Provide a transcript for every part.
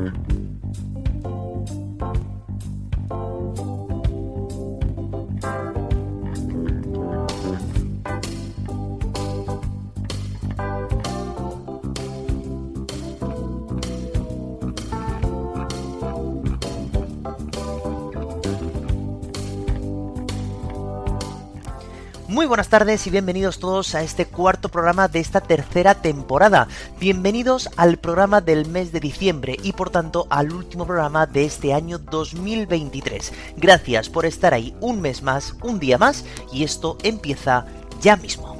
Mm-hmm. Muy buenas tardes y bienvenidos todos a este cuarto programa de esta tercera temporada. Bienvenidos al programa del mes de diciembre y por tanto al último programa de este año 2023. Gracias por estar ahí un mes más, un día más y esto empieza ya mismo.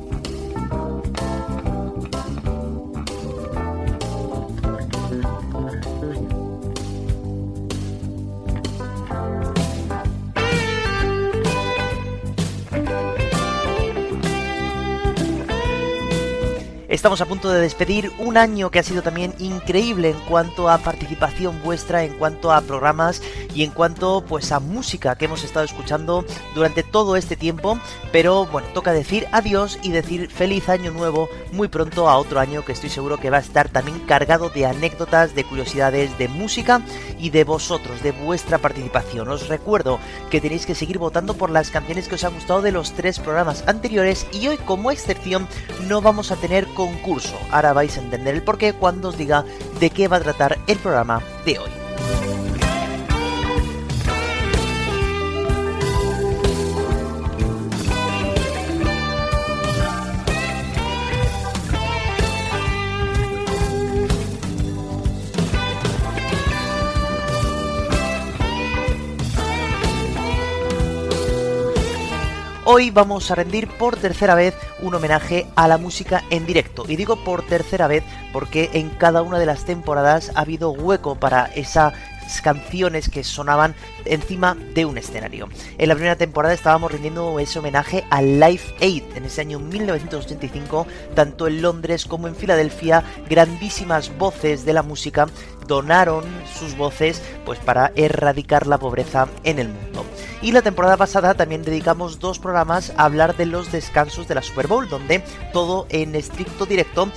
Estamos a punto de despedir un año que ha sido también increíble en cuanto a participación vuestra, en cuanto a programas y en cuanto pues a música que hemos estado escuchando durante todo este tiempo. Pero bueno, toca decir adiós y decir feliz año nuevo muy pronto a otro año que estoy seguro que va a estar también cargado de anécdotas, de curiosidades, de música y de vosotros, de vuestra participación. Os recuerdo que tenéis que seguir votando por las canciones que os han gustado de los tres programas anteriores y hoy como excepción no vamos a tener concurso. Ahora vais a entender el porqué cuando os diga de qué va a tratar el programa de hoy. Hoy vamos a rendir por tercera vez un homenaje a la música en directo. Y digo por tercera vez porque en cada una de las temporadas ha habido hueco para esas canciones que sonaban encima de un escenario. En la primera temporada estábamos rindiendo ese homenaje al Live Aid en ese año 1985, tanto en Londres como en Filadelfia, grandísimas voces de la música donaron sus voces pues para erradicar la pobreza en el mundo. Y la temporada pasada también dedicamos dos programas a hablar de los descansos de la Super Bowl, donde todo en estricto directo,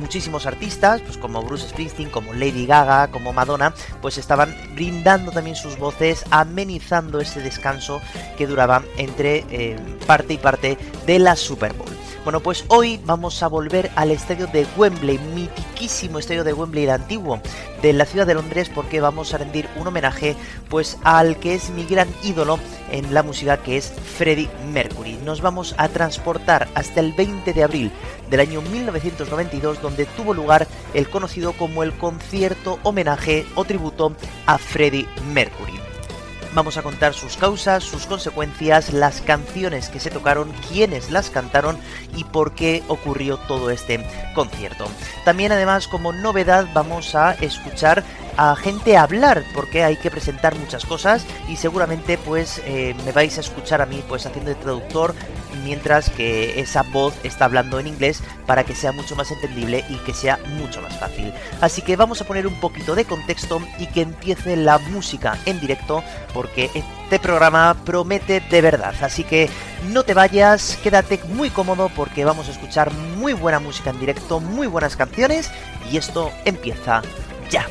muchísimos artistas, pues como Bruce Springsteen, como Lady Gaga, como Madonna, pues estaban brindando también sus voces, amenizando ese descanso que duraba entre eh, parte y parte de la Super Bowl. Bueno, pues hoy vamos a volver al estadio de Wembley, mitiquísimo estadio de Wembley el antiguo de la ciudad de Londres, porque vamos a rendir un homenaje pues al que es mi gran ídolo en la música, que es Freddie Mercury. Nos vamos a transportar hasta el 20 de abril del año 1992, donde tuvo lugar el conocido como el concierto homenaje o tributo a Freddie Mercury. Vamos a contar sus causas, sus consecuencias, las canciones que se tocaron, quiénes las cantaron y por qué ocurrió todo este concierto. También además como novedad vamos a escuchar a gente hablar porque hay que presentar muchas cosas y seguramente pues eh, me vais a escuchar a mí pues haciendo de traductor mientras que esa voz está hablando en inglés para que sea mucho más entendible y que sea mucho más fácil. Así que vamos a poner un poquito de contexto y que empiece la música en directo porque este programa promete de verdad. Así que no te vayas, quédate muy cómodo porque vamos a escuchar muy buena música en directo, muy buenas canciones y esto empieza ya.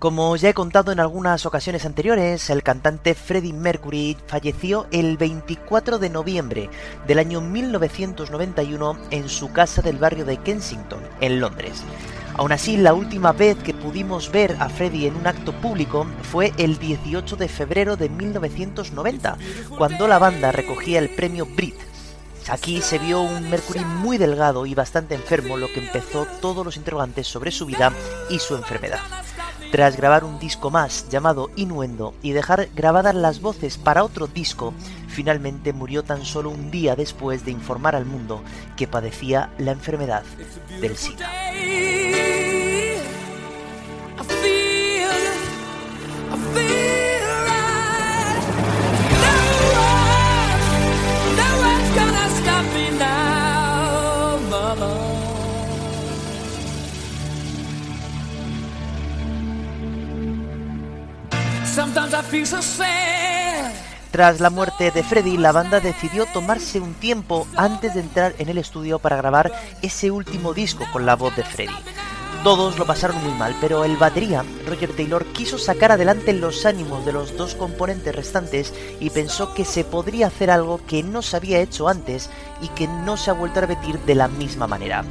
Como ya he contado en algunas ocasiones anteriores, el cantante Freddie Mercury falleció el 24 de noviembre del año 1991 en su casa del barrio de Kensington, en Londres. Aún así, la última vez que pudimos ver a Freddie en un acto público fue el 18 de febrero de 1990, cuando la banda recogía el premio Brit. Aquí se vio un Mercury muy delgado y bastante enfermo, lo que empezó todos los interrogantes sobre su vida y su enfermedad. Tras grabar un disco más llamado Innuendo y dejar grabadas las voces para otro disco, finalmente murió tan solo un día después de informar al mundo que padecía la enfermedad del SIDA. Tras la muerte de Freddy, la banda decidió tomarse un tiempo antes de entrar en el estudio para grabar ese último disco con la voz de Freddy. Todos lo pasaron muy mal, pero el batería, Roger Taylor, quiso sacar adelante los ánimos de los dos componentes restantes y pensó que se podría hacer algo que no se había hecho antes y que no se ha vuelto a repetir de la misma manera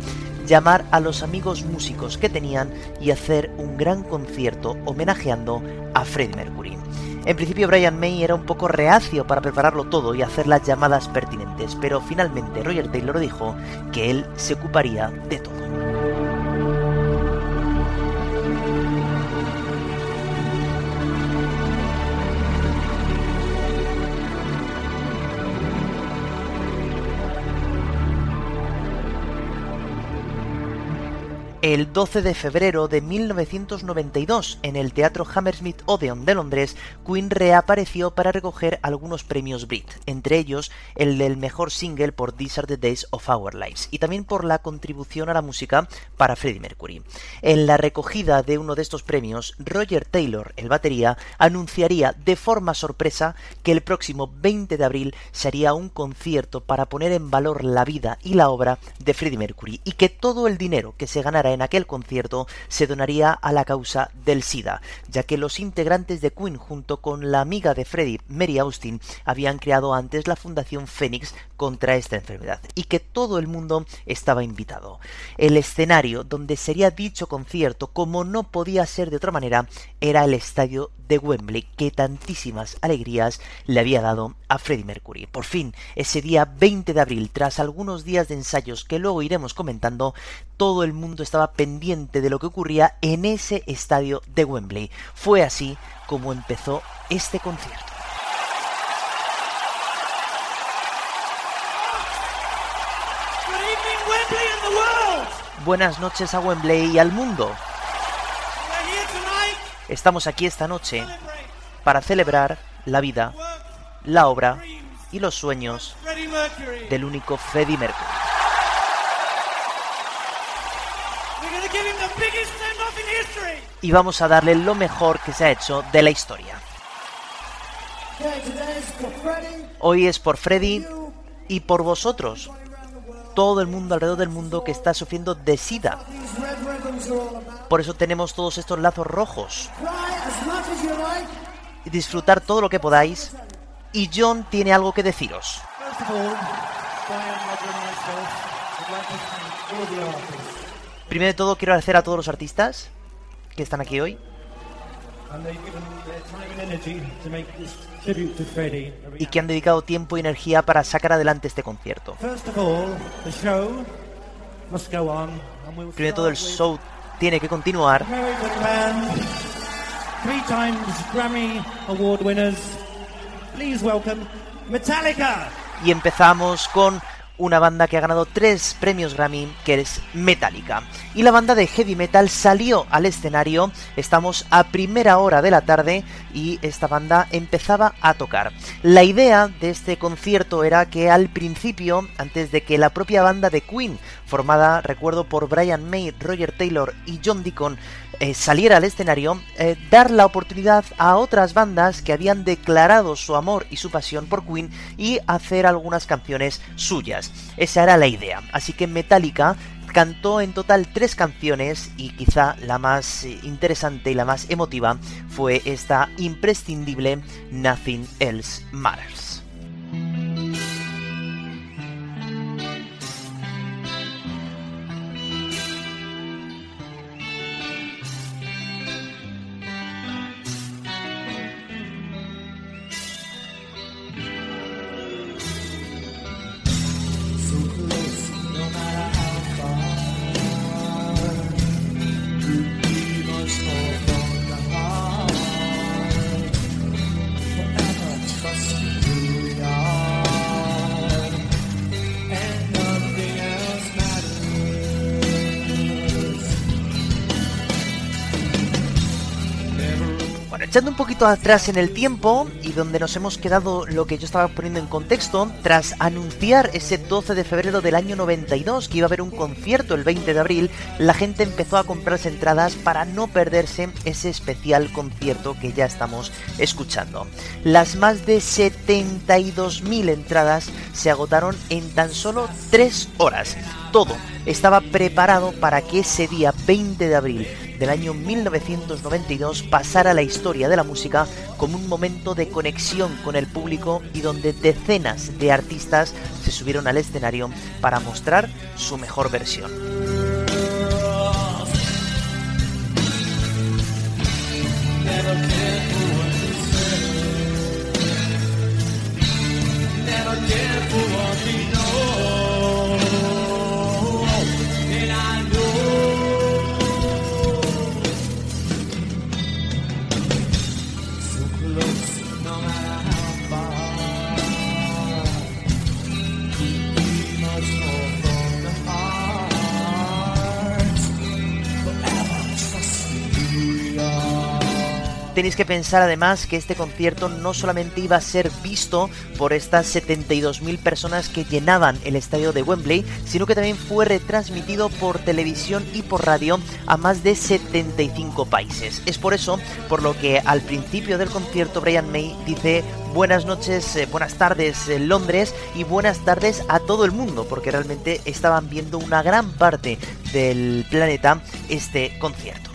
llamar a los amigos músicos que tenían y hacer un gran concierto homenajeando a Freddie Mercury. En principio Brian May era un poco reacio para prepararlo todo y hacer las llamadas pertinentes, pero finalmente Roger Taylor dijo que él se ocuparía de todo. El 12 de febrero de 1992, en el Teatro Hammersmith Odeon de Londres, Queen reapareció para recoger algunos premios Brit, entre ellos el del mejor single por These Are the Days of Our Lives y también por la contribución a la música para Freddie Mercury. En la recogida de uno de estos premios, Roger Taylor, el batería, anunciaría de forma sorpresa que el próximo 20 de abril se haría un concierto para poner en valor la vida y la obra de Freddie Mercury y que todo el dinero que se ganara en aquel concierto se donaría a la causa del SIDA, ya que los integrantes de Queen junto con la amiga de Freddie, Mary Austin, habían creado antes la Fundación Phoenix contra esta enfermedad y que todo el mundo estaba invitado. El escenario donde sería dicho concierto, como no podía ser de otra manera, era el estadio de Wembley que tantísimas alegrías le había dado a Freddie Mercury. Por fin, ese día 20 de abril, tras algunos días de ensayos que luego iremos comentando, todo el mundo estaba pendiente de lo que ocurría en ese estadio de Wembley. Fue así como empezó este concierto. Buenas noches a Wembley y al mundo. Estamos aquí esta noche para celebrar la vida, la obra y los sueños del único Freddie Mercury. Y vamos a darle lo mejor que se ha hecho de la historia. Hoy es por Freddie y por vosotros, todo el mundo alrededor del mundo que está sufriendo de SIDA. Por eso tenemos todos estos lazos rojos. Y disfrutar todo lo que podáis. Y John tiene algo que deciros. Primero de todo quiero agradecer a todos los artistas que están aquí hoy. Y que han dedicado tiempo y energía para sacar adelante este concierto. Primero de todo el show tiene que continuar. Y empezamos con una banda que ha ganado tres premios Grammy, que es Metallica. Y la banda de heavy metal salió al escenario, estamos a primera hora de la tarde y esta banda empezaba a tocar. La idea de este concierto era que al principio, antes de que la propia banda de Queen, formada, recuerdo, por Brian May, Roger Taylor y John Deacon, eh, saliera al escenario, eh, dar la oportunidad a otras bandas que habían declarado su amor y su pasión por Queen y hacer algunas canciones suyas. Esa era la idea. Así que Metallica cantó en total tres canciones y quizá la más eh, interesante y la más emotiva fue esta imprescindible Nothing Else Matters. Echando un poquito atrás en el tiempo y donde nos hemos quedado lo que yo estaba poniendo en contexto, tras anunciar ese 12 de febrero del año 92 que iba a haber un concierto el 20 de abril, la gente empezó a comprarse entradas para no perderse ese especial concierto que ya estamos escuchando. Las más de 72.000 entradas se agotaron en tan solo 3 horas. Todo estaba preparado para que ese día 20 de abril del año 1992 pasara la historia de la música como un momento de conexión con el público y donde decenas de artistas se subieron al escenario para mostrar su mejor versión. Tenéis que pensar además que este concierto no solamente iba a ser visto por estas 72.000 personas que llenaban el estadio de Wembley, sino que también fue retransmitido por televisión y por radio a más de 75 países. Es por eso por lo que al principio del concierto Brian May dice buenas noches, eh, buenas tardes en Londres y buenas tardes a todo el mundo, porque realmente estaban viendo una gran parte del planeta este concierto.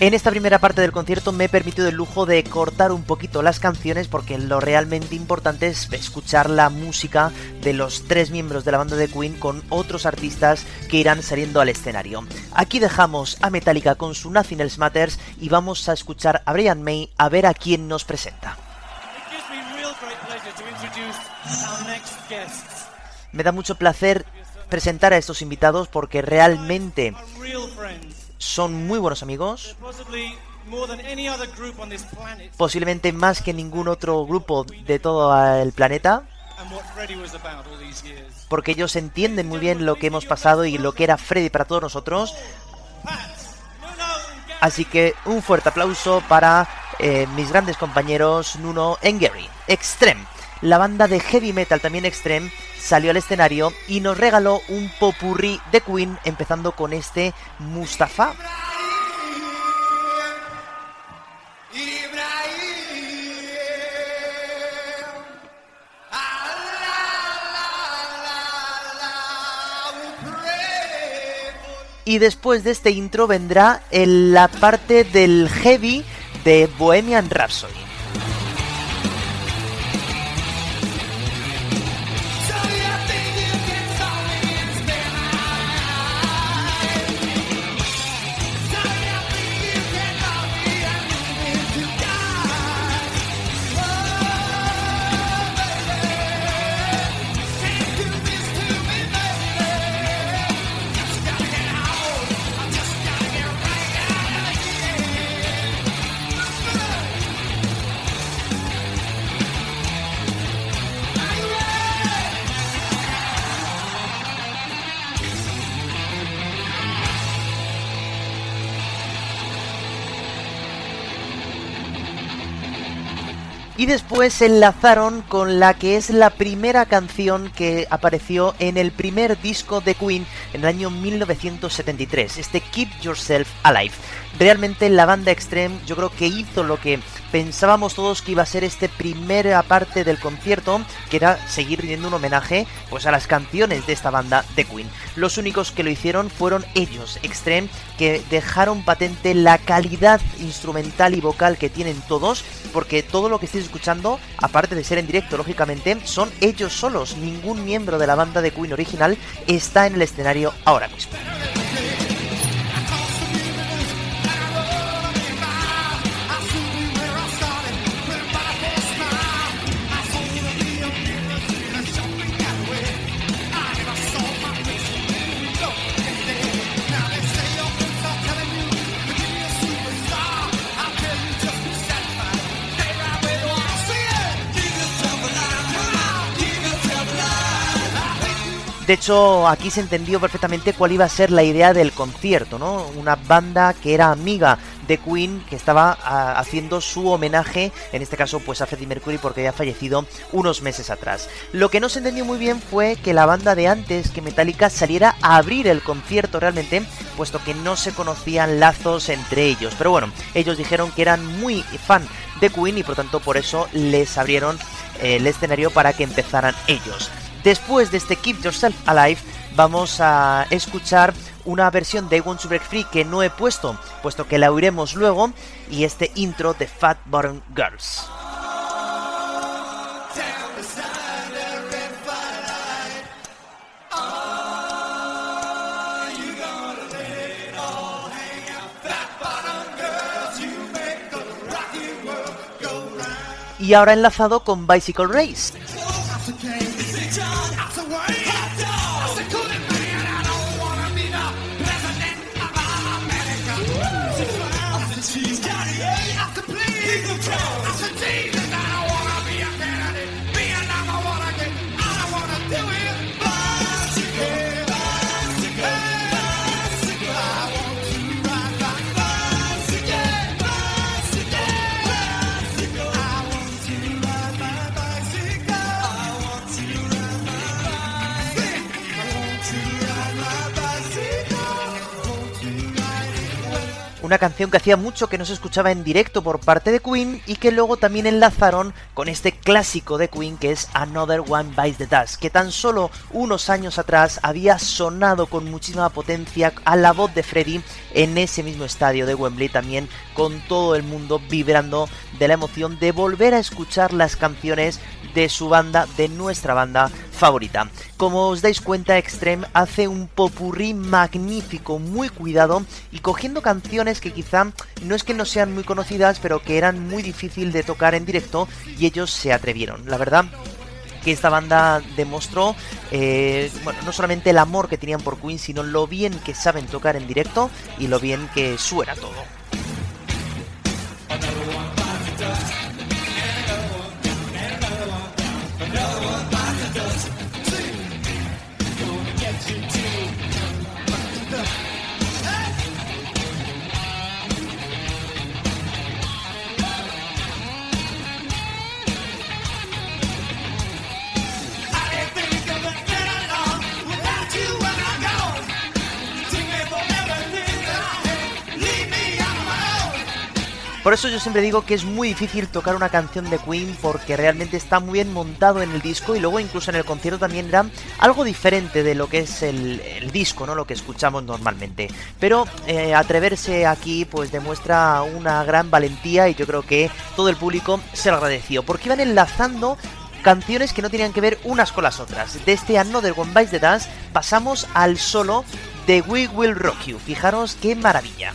En esta primera parte del concierto me he permitido el lujo de cortar un poquito las canciones porque lo realmente importante es escuchar la música de los tres miembros de la banda de Queen con otros artistas que irán saliendo al escenario. Aquí dejamos a Metallica con su Nothing Else Matters y vamos a escuchar a Brian May a ver a quién nos presenta. Me da mucho placer presentar a estos invitados porque realmente son muy buenos amigos. Posiblemente más que ningún otro grupo de todo el planeta. Porque ellos entienden muy bien lo que hemos pasado y lo que era Freddy para todos nosotros. Así que un fuerte aplauso para eh, mis grandes compañeros Nuno y Gary. Extreme la banda de heavy metal también extreme salió al escenario y nos regaló un popurrí de Queen empezando con este Mustafa. Y después de este intro vendrá la parte del heavy de Bohemian Rhapsody. Después se enlazaron con la que es la primera canción que apareció en el primer disco de Queen en el año 1973, este Keep Yourself Alive. Realmente la banda Extreme yo creo que hizo lo que pensábamos todos que iba a ser esta primera parte del concierto, que era seguir rindiendo un homenaje pues a las canciones de esta banda de Queen. Los únicos que lo hicieron fueron ellos, Extreme, que dejaron patente la calidad instrumental y vocal que tienen todos, porque todo lo que estáis escuchando, aparte de ser en directo, lógicamente, son ellos solos. Ningún miembro de la banda de Queen original está en el escenario ahora mismo. De hecho, aquí se entendió perfectamente cuál iba a ser la idea del concierto, ¿no? Una banda que era amiga de Queen que estaba ah, haciendo su homenaje, en este caso pues a Freddie Mercury porque había fallecido unos meses atrás. Lo que no se entendió muy bien fue que la banda de antes que Metallica saliera a abrir el concierto realmente, puesto que no se conocían lazos entre ellos. Pero bueno, ellos dijeron que eran muy fan de Queen y por tanto por eso les abrieron eh, el escenario para que empezaran ellos. Después de este Keep Yourself Alive, vamos a escuchar una versión de Want to Break Free que no he puesto, puesto que la oiremos luego, y este intro de Fat Bottom Girls. Y ahora enlazado con Bicycle Race. Jesus! Una canción que hacía mucho que no se escuchaba en directo por parte de Queen y que luego también enlazaron con este clásico de Queen que es Another One Bites the Dust, que tan solo unos años atrás había sonado con muchísima potencia a la voz de Freddie en ese mismo estadio de Wembley también con todo el mundo vibrando de la emoción de volver a escuchar las canciones de su banda, de nuestra banda favorita. Como os dais cuenta, Extreme hace un popurrí magnífico, muy cuidado y cogiendo canciones que quizá no es que no sean muy conocidas, pero que eran muy difícil de tocar en directo y ellos se atrevieron. La verdad que esta banda demostró, eh, no solamente el amor que tenían por Queen, sino lo bien que saben tocar en directo y lo bien que suena todo. Por eso yo siempre digo que es muy difícil tocar una canción de Queen porque realmente está muy bien montado en el disco y luego incluso en el concierto también era algo diferente de lo que es el, disco, ¿no? Lo que escuchamos normalmente. Pero eh, atreverse aquí pues demuestra una gran valentía y yo creo que todo el público se lo agradeció porque iban enlazando canciones que no tenían que ver unas con las otras. De este Another One Bites the Dance pasamos al solo de We Will Rock You. Fijaros qué maravilla.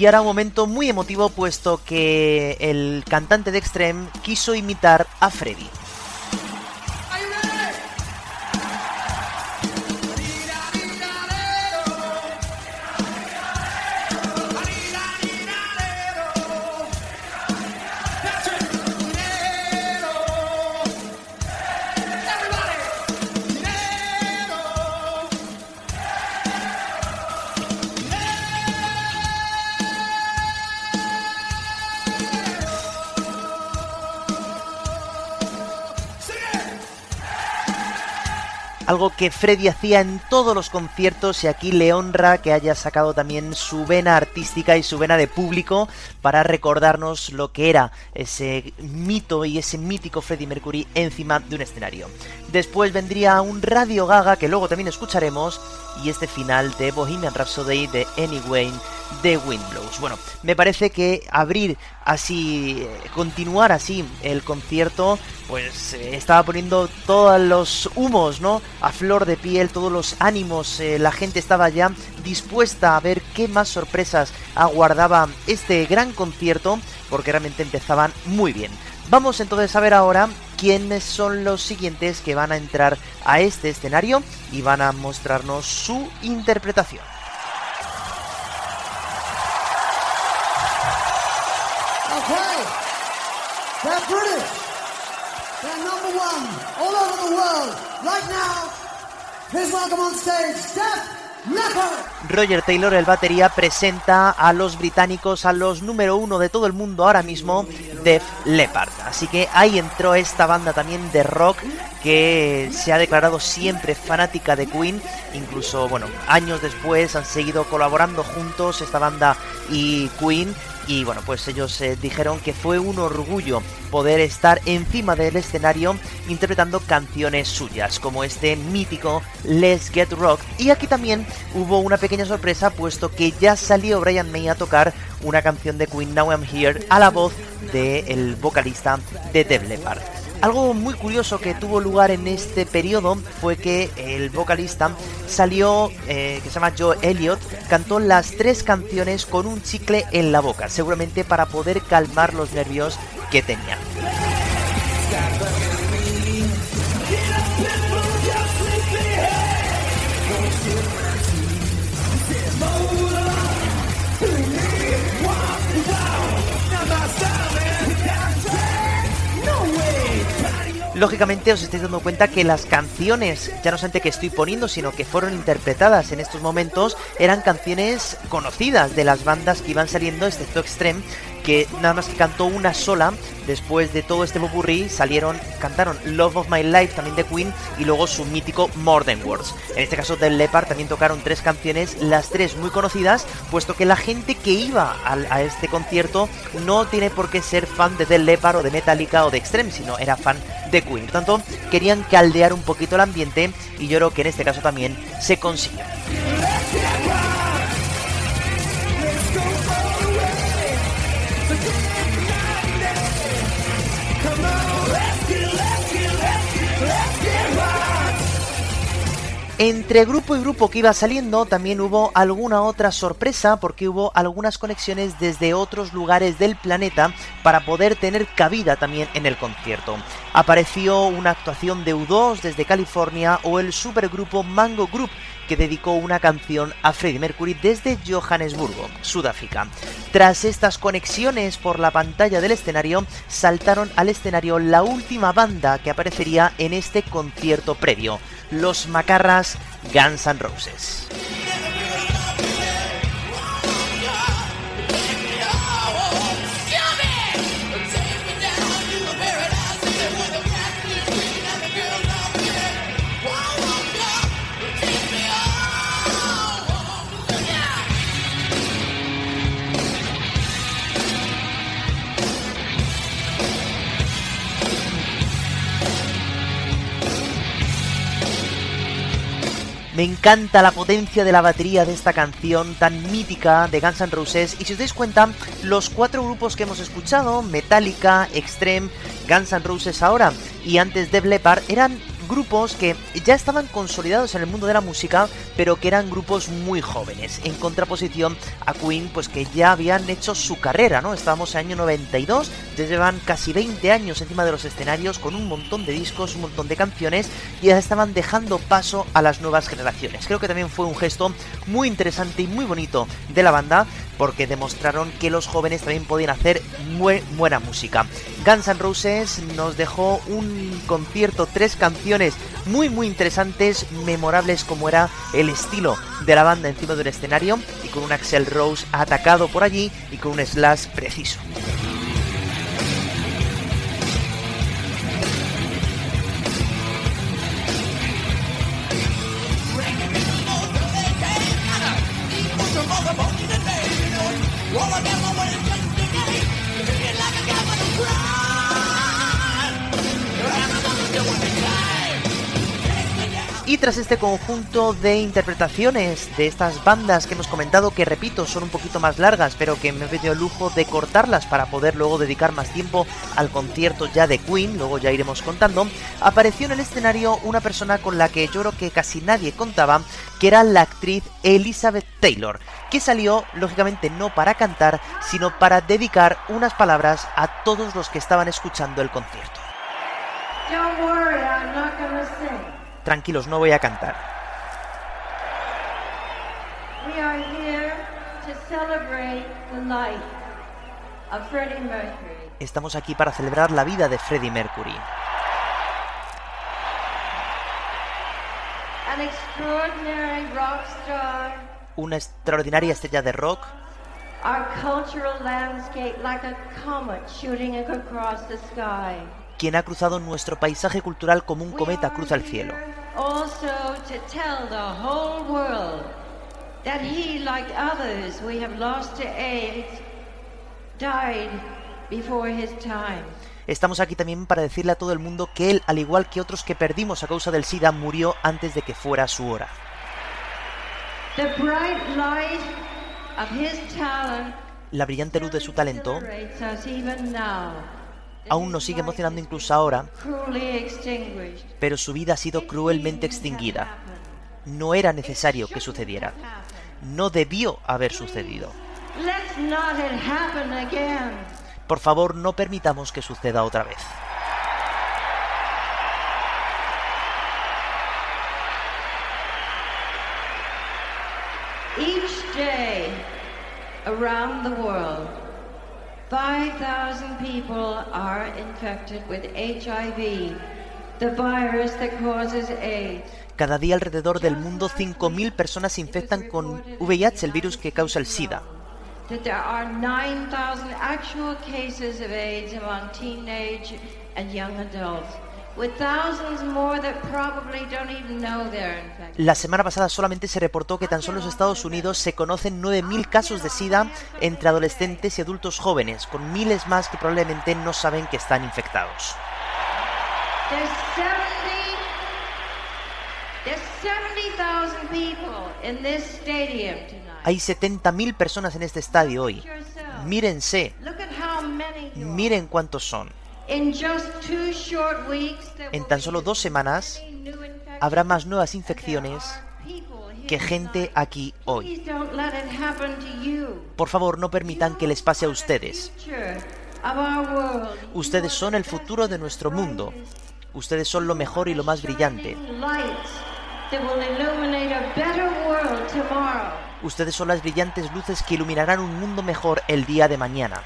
Y ahora un momento muy emotivo puesto que el cantante de Extreme quiso imitar a Freddy. Algo que Freddy hacía en todos los conciertos y aquí le honra que haya sacado también su vena artística y su vena de público para recordarnos lo que era ese mito y ese mítico Freddie Mercury encima de un escenario. Después vendría un Radio Gaga que luego también escucharemos y este final de Bohemian Rhapsody de Anyway de Windblows. Bueno, me parece que abrir así, eh, continuar así el concierto, pues eh, estaba poniendo todos los humos, ¿no? A flor de piel, todos los ánimos, eh, la gente estaba ya dispuesta a ver qué más sorpresas aguardaba este gran concierto, porque realmente empezaban muy bien. Vamos entonces a ver ahora quiénes son los siguientes que van a entrar a este escenario y van a mostrarnos su interpretación. Roger Taylor, el batería, presenta a los británicos, a los número uno de todo el mundo ahora mismo, Def Leppard. Así que ahí entró esta banda también de rock que se ha declarado siempre fanática de Queen. Incluso, bueno, años después han seguido colaborando juntos esta banda y Queen y bueno, pues ellos eh, dijeron que fue un orgullo poder estar encima del escenario interpretando canciones suyas, como este mítico Let's Get Rock. Y aquí también hubo una pequeña sorpresa, puesto que ya salió Brian May a tocar una canción de Queen Now I'm Here a la voz del vocalista de Def Leppard. Algo muy curioso que tuvo lugar en este periodo fue que el vocalista salió, eh, que se llama Joe Elliott, cantó las tres canciones con un chicle en la boca, seguramente para poder calmar los nervios que tenía. Lógicamente os estáis dando cuenta que las canciones, ya no solamente que estoy poniendo, sino que fueron interpretadas en estos momentos, eran canciones conocidas de las bandas que iban saliendo, excepto Extreme, que nada más que cantó una sola, después de todo este popurrí salieron, cantaron Love of My Life también de Queen y luego su mítico More Than Words. En este caso del Leopard también tocaron tres canciones, las tres muy conocidas, puesto que la gente que iba a, este concierto no tiene por qué ser fan de Del Leppard o de Metallica o de Extreme, sino era fan de Queen. Por tanto, querían caldear un poquito el ambiente y yo creo que en este caso también se consiguió. Entre grupo y grupo que iba saliendo también hubo alguna otra sorpresa porque hubo algunas conexiones desde otros lugares del planeta para poder tener cabida también en el concierto. Apareció una actuación de U2 desde California o el supergrupo Mango Group que dedicó una canción a Freddie Mercury desde Johannesburgo, Sudáfrica. Tras estas conexiones por la pantalla del escenario, saltaron al escenario la última banda que aparecería en este concierto previo, los macarras Guns N' Roses. Me encanta la potencia de la batería de esta canción tan mítica de Guns N' Roses. Y si os dais cuenta, los cuatro grupos que hemos escuchado, Metallica, Extreme, Guns N' Roses ahora y antes Def Leppard, eran grupos que ya estaban consolidados en el mundo de la música, pero que eran grupos muy jóvenes, en contraposición a Queen, pues que ya habían hecho su carrera, ¿no? Estábamos en el año 92, ya llevan casi 20 años encima de los escenarios con un montón de discos, un montón de canciones, y ya estaban dejando paso a las nuevas generaciones. Creo que también fue un gesto muy interesante y muy bonito de la banda, porque demostraron que los jóvenes también podían hacer muy buena música. Guns N' Roses nos dejó un concierto, tres canciones muy muy interesantes, memorables como era el estilo de la banda encima de un escenario y con un Axel Rose atacado por allí y con un slash preciso. Este conjunto de interpretaciones de estas bandas que hemos comentado, que repito, son un poquito más largas, pero que me he pedido el lujo de cortarlas para poder luego dedicar más tiempo al concierto ya de Queen, luego ya iremos contando, apareció en el escenario una persona con la que yo creo que casi nadie contaba, que era la actriz Elizabeth Taylor, que salió, lógicamente, no para cantar, sino para dedicar unas palabras a todos los que estaban escuchando el concierto. Tranquilos, no voy a cantar. Estamos aquí para celebrar la vida de Freddie Mercury. Una extraordinaria estrella de rock. Quien ha cruzado nuestro paisaje cultural como un cometa cruza el cielo. Estamos aquí también para decirle a todo el mundo que él, al igual que otros que perdimos a causa del SIDA, murió antes de que fuera su hora. La brillante luz de su talento aún nos sigue emocionando incluso ahora, pero su vida ha sido cruelmente extinguida. No era necesario que sucediera. No debió haber sucedido. Por favor, no permitamos que suceda otra vez. Each day around the world, 5,000 people are infected with HIV, the virus that causes AIDS. Cada día alrededor del mundo 5.000 personas se infectan con VIH, el virus que causa el SIDA. That there are 9,000 actual cases of AIDS among teenage and young adults. La semana pasada solamente se reportó que tan solo en los Estados Unidos se conocen 9.000 casos de SIDA entre adolescentes y adultos jóvenes, con miles más que probablemente no saben que están infectados. Hay 70.000 personas en este estadio hoy. Mírense. Miren cuántos son. En tan solo dos semanas habrá más nuevas infecciones que gente aquí hoy. Por favor, no permitan que les pase a ustedes. Ustedes son el futuro de nuestro mundo. Ustedes son lo mejor y lo más brillante. Ustedes son las brillantes luces que iluminarán un mundo mejor el día de mañana.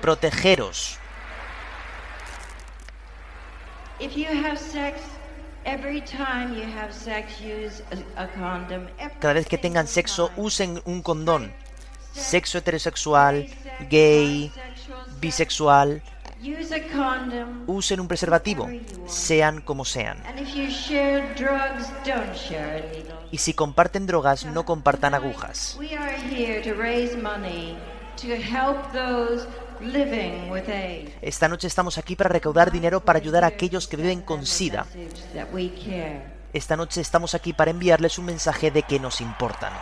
Protegeros. Cada vez que tengan sexo, usen un condón. Sexo heterosexual, gay, bisexual. Usen un preservativo, sean como sean. Y si comparten drogas, no compartan agujas. Esta noche estamos aquí para recaudar dinero para ayudar a aquellos que viven con SIDA. Esta noche estamos aquí para enviarles un mensaje de que nos importan.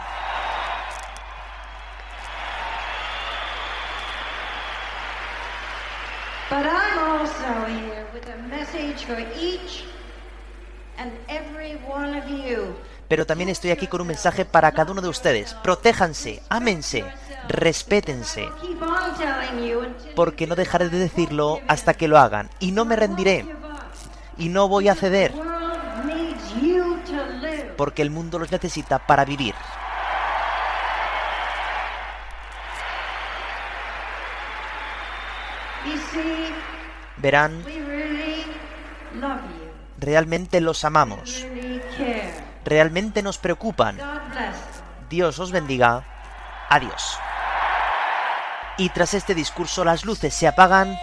But I'm also here with a message for each and every one of you pero también estoy aquí con un mensaje para cada uno de ustedes. Protéjanse, ámense, respétense, porque no dejaré de decirlo hasta que lo hagan, y no me rendiré, y no voy a ceder, porque el mundo los necesita para vivir. Verán, realmente los amamos realmente nos preocupan. Dios os bendiga. Adiós. Y tras este discurso las luces se apagan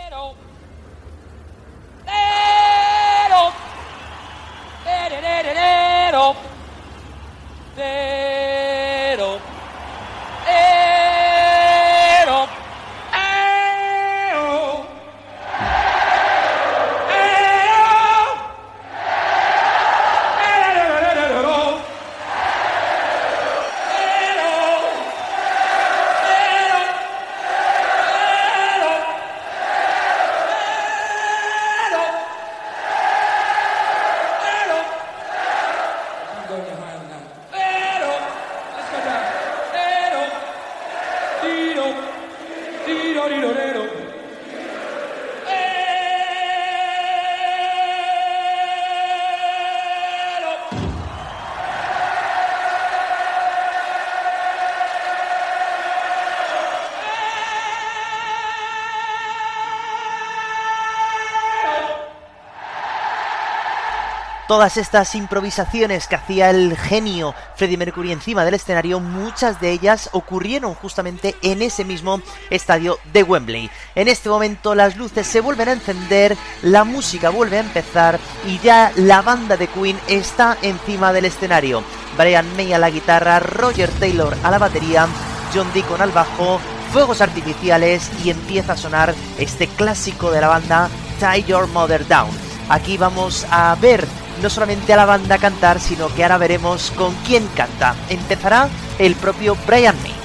Estas improvisaciones que hacía el genio Freddie Mercury encima del escenario, muchas de ellas ocurrieron justamente en ese mismo estadio de Wembley. En este momento las luces se vuelven a encender, la música vuelve a empezar y ya la banda de Queen está encima del escenario. Brian May a la guitarra, Roger Taylor a la batería, John Deacon al bajo, fuegos artificiales y empieza a sonar este clásico de la banda Tie Your Mother Down. Aquí vamos a ver no solamente a la banda cantar, sino que ahora veremos con quién canta. Empezará el propio Brian May.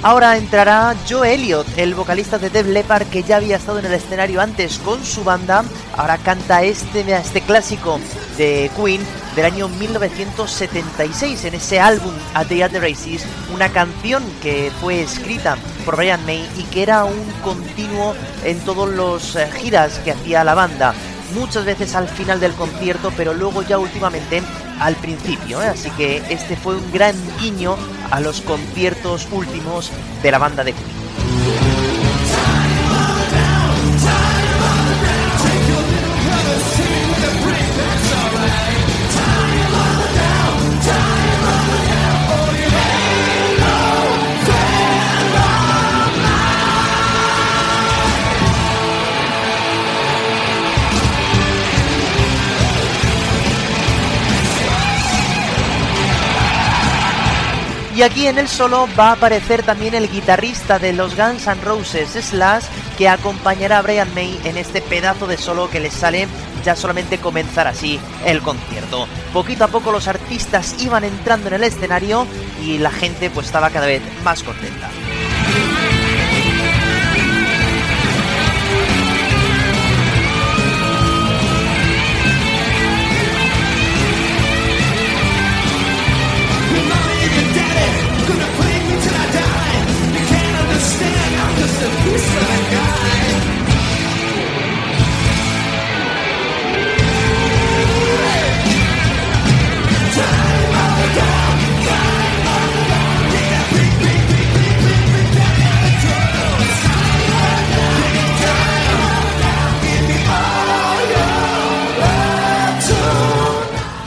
Ahora entrará Joe Elliott, el vocalista de Def Leppard que ya había estado en el escenario antes con su banda. Ahora canta este, este clásico de Queen del año 1976 en ese álbum A Day at the Races, una canción que fue escrita por Brian May y que era un continuo en todos los eh, giras que hacía la banda muchas veces al final del concierto, pero luego ya últimamente al principio. ¿eh? Así que este fue un gran guiño a los conciertos últimos de la banda de Queen. Y aquí en el solo va a aparecer también el guitarrista de los Guns N' Roses, Slash, que acompañará a Brian May en este pedazo de solo que les sale ya solamente comenzar así el concierto. Poquito a poco los artistas iban entrando en el escenario y la gente pues estaba cada vez más contenta.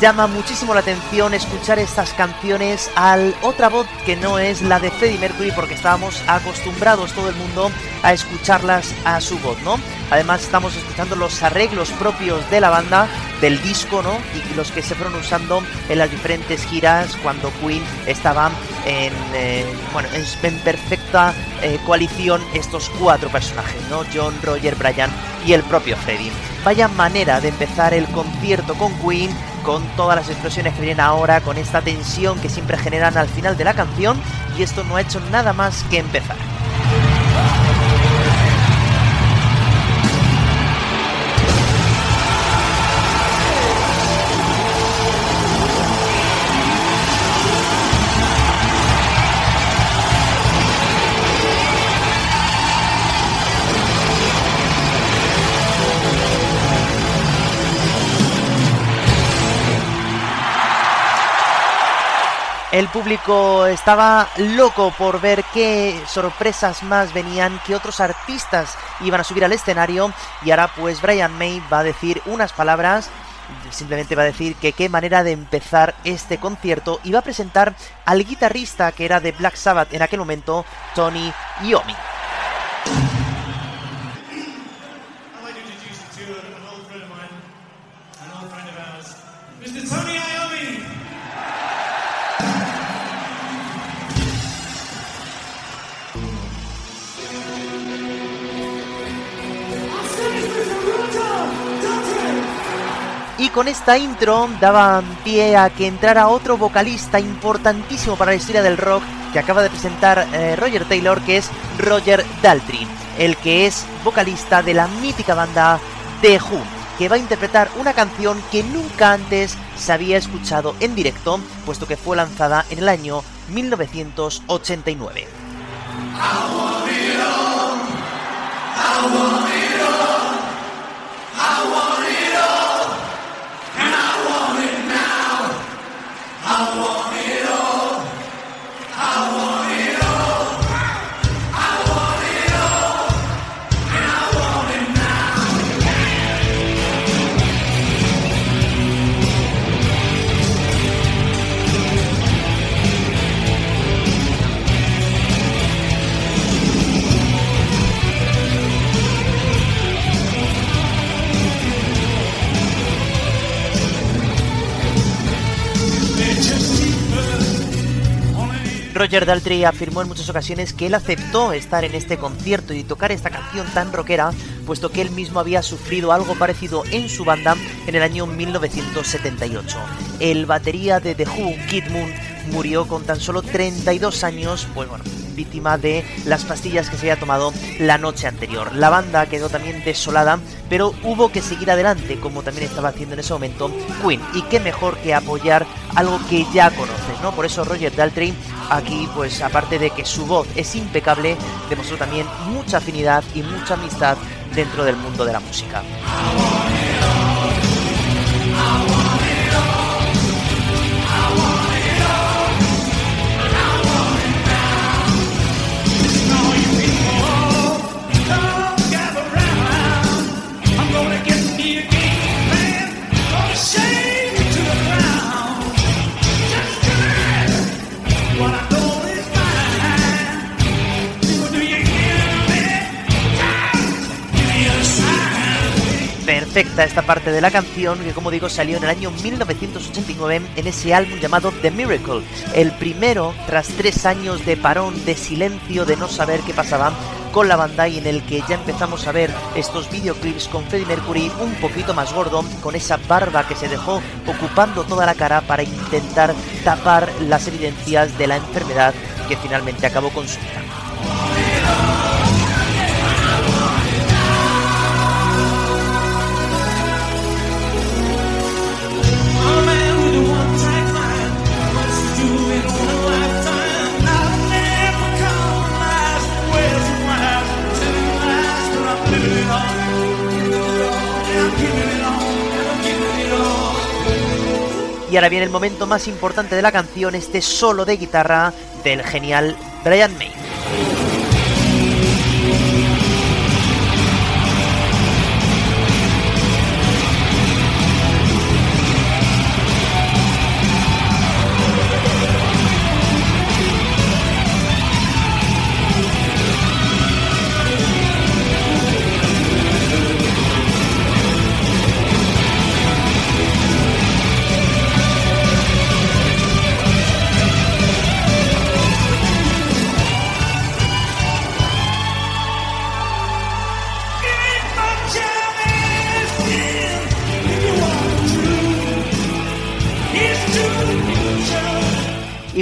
Llama muchísimo la atención escuchar estas canciones al otra voz que no es la de Freddie Mercury porque estábamos acostumbrados todo el mundo a escucharlas a su voz, ¿no? Además estamos escuchando los arreglos propios de la banda, del disco, ¿no? Y los que se fueron usando en las diferentes giras cuando Queen estaba en, eh, bueno, en, perfecta eh, coalición estos cuatro personajes, ¿no? John, Roger, Brian y el propio Freddie. Vaya manera de empezar el concierto con Queen con todas las explosiones que vienen ahora, con esta tensión que siempre generan al final de la canción, y esto no ha hecho nada más que empezar. El público estaba loco por ver qué sorpresas más venían, qué otros artistas iban a subir al escenario y ahora pues Brian May va a decir unas palabras, simplemente va a decir que qué manera de empezar este concierto y va a presentar al guitarrista que era de Black Sabbath en aquel momento, Tony Iommi. Y con esta intro daban pie a que entrara otro vocalista importantísimo para la historia del rock que acaba de presentar eh, Roger Taylor, que es Roger Daltrey, el que es vocalista de la mítica banda The Who, que va a interpretar una canción que nunca antes se había escuchado en directo, puesto que fue lanzada en el año 1989. Roger Daltrey afirmó en muchas ocasiones que él aceptó estar en este concierto y tocar esta canción tan rockera, puesto que él mismo había sufrido algo parecido en su banda en el año 1978. El batería de The Who, Kid Moon, murió con tan solo 32 años, pues bueno, víctima de las pastillas que se había tomado la noche anterior. La banda quedó también desolada, pero hubo que seguir adelante, como también estaba haciendo en ese momento Queen. Y qué mejor que apoyar algo que ya conoces, ¿no? Por eso Roger Daltrey aquí, pues aparte de que su voz es impecable, demostró también mucha afinidad y mucha amistad dentro del mundo de la música. Perfecta esta parte de la canción que como digo salió en el año 1989 en ese álbum llamado The Miracle, el primero tras tres años de parón, de silencio, de no saber qué pasaba con la banda y en el que ya empezamos a ver estos videoclips con Freddie Mercury un poquito más gordo, con esa barba que se dejó ocupando toda la cara para intentar tapar las evidencias de la enfermedad que finalmente acabó con su vida. Y ahora viene el momento más importante de la canción, este solo de guitarra del genial Brian May.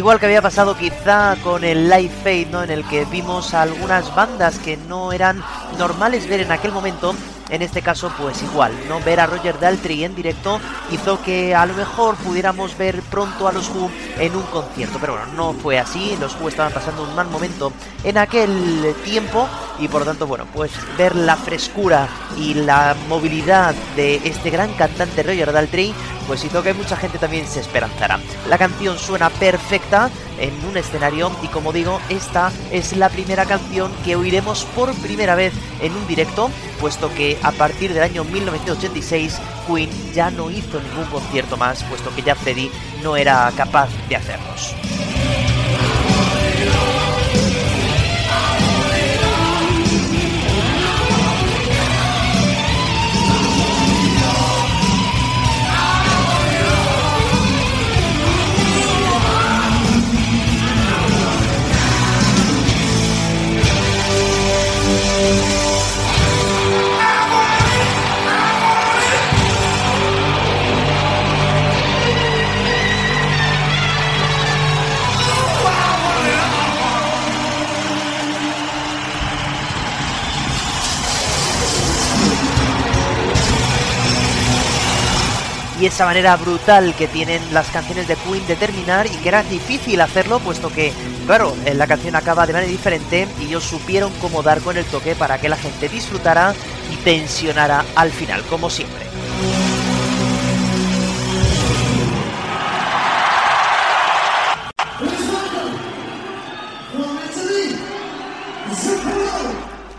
Igual que había pasado quizá con el Live Fade, ¿no? En el que vimos algunas bandas que no eran normales ver en aquel momento. En este caso, pues igual, ¿no? Ver a Roger Daltrey en directo hizo que a lo mejor pudiéramos ver pronto a los Who en un concierto. Pero bueno, no fue así. Los Who estaban pasando un mal momento en aquel tiempo. Y por lo tanto, bueno, pues ver la frescura y la movilidad de este gran cantante Roger Daltrey pues hizo que mucha gente también se esperanzara. La canción suena perfecta en un escenario y como digo, esta es la primera canción que oiremos por primera vez en un directo, puesto que a partir del año 1986 Queen ya no hizo ningún concierto más, puesto que ya Freddie no era capaz de hacerlos. Esa manera brutal que tienen las canciones de Queen de terminar y que era difícil hacerlo puesto que, claro, la canción acaba de manera diferente y ellos supieron cómo dar con el toque para que la gente disfrutara y tensionara al final, como siempre.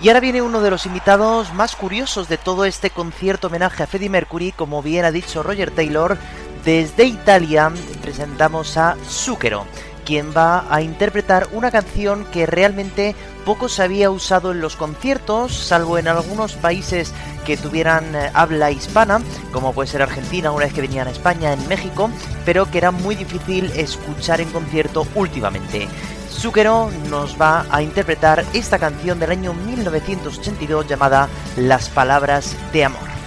Y ahora viene uno de los invitados más curiosos de todo este concierto homenaje a Freddie Mercury, como bien ha dicho Roger Taylor. Desde Italia presentamos a Zucchero, quien va a interpretar una canción que realmente poco se había usado en los conciertos, salvo en algunos países que tuvieran eh, habla hispana, como puede ser Argentina una vez que venían a España, en México, pero que era muy difícil escuchar en concierto últimamente. Zucchero nos va a interpretar esta canción del año 1982 llamada Las Palabras de Amor.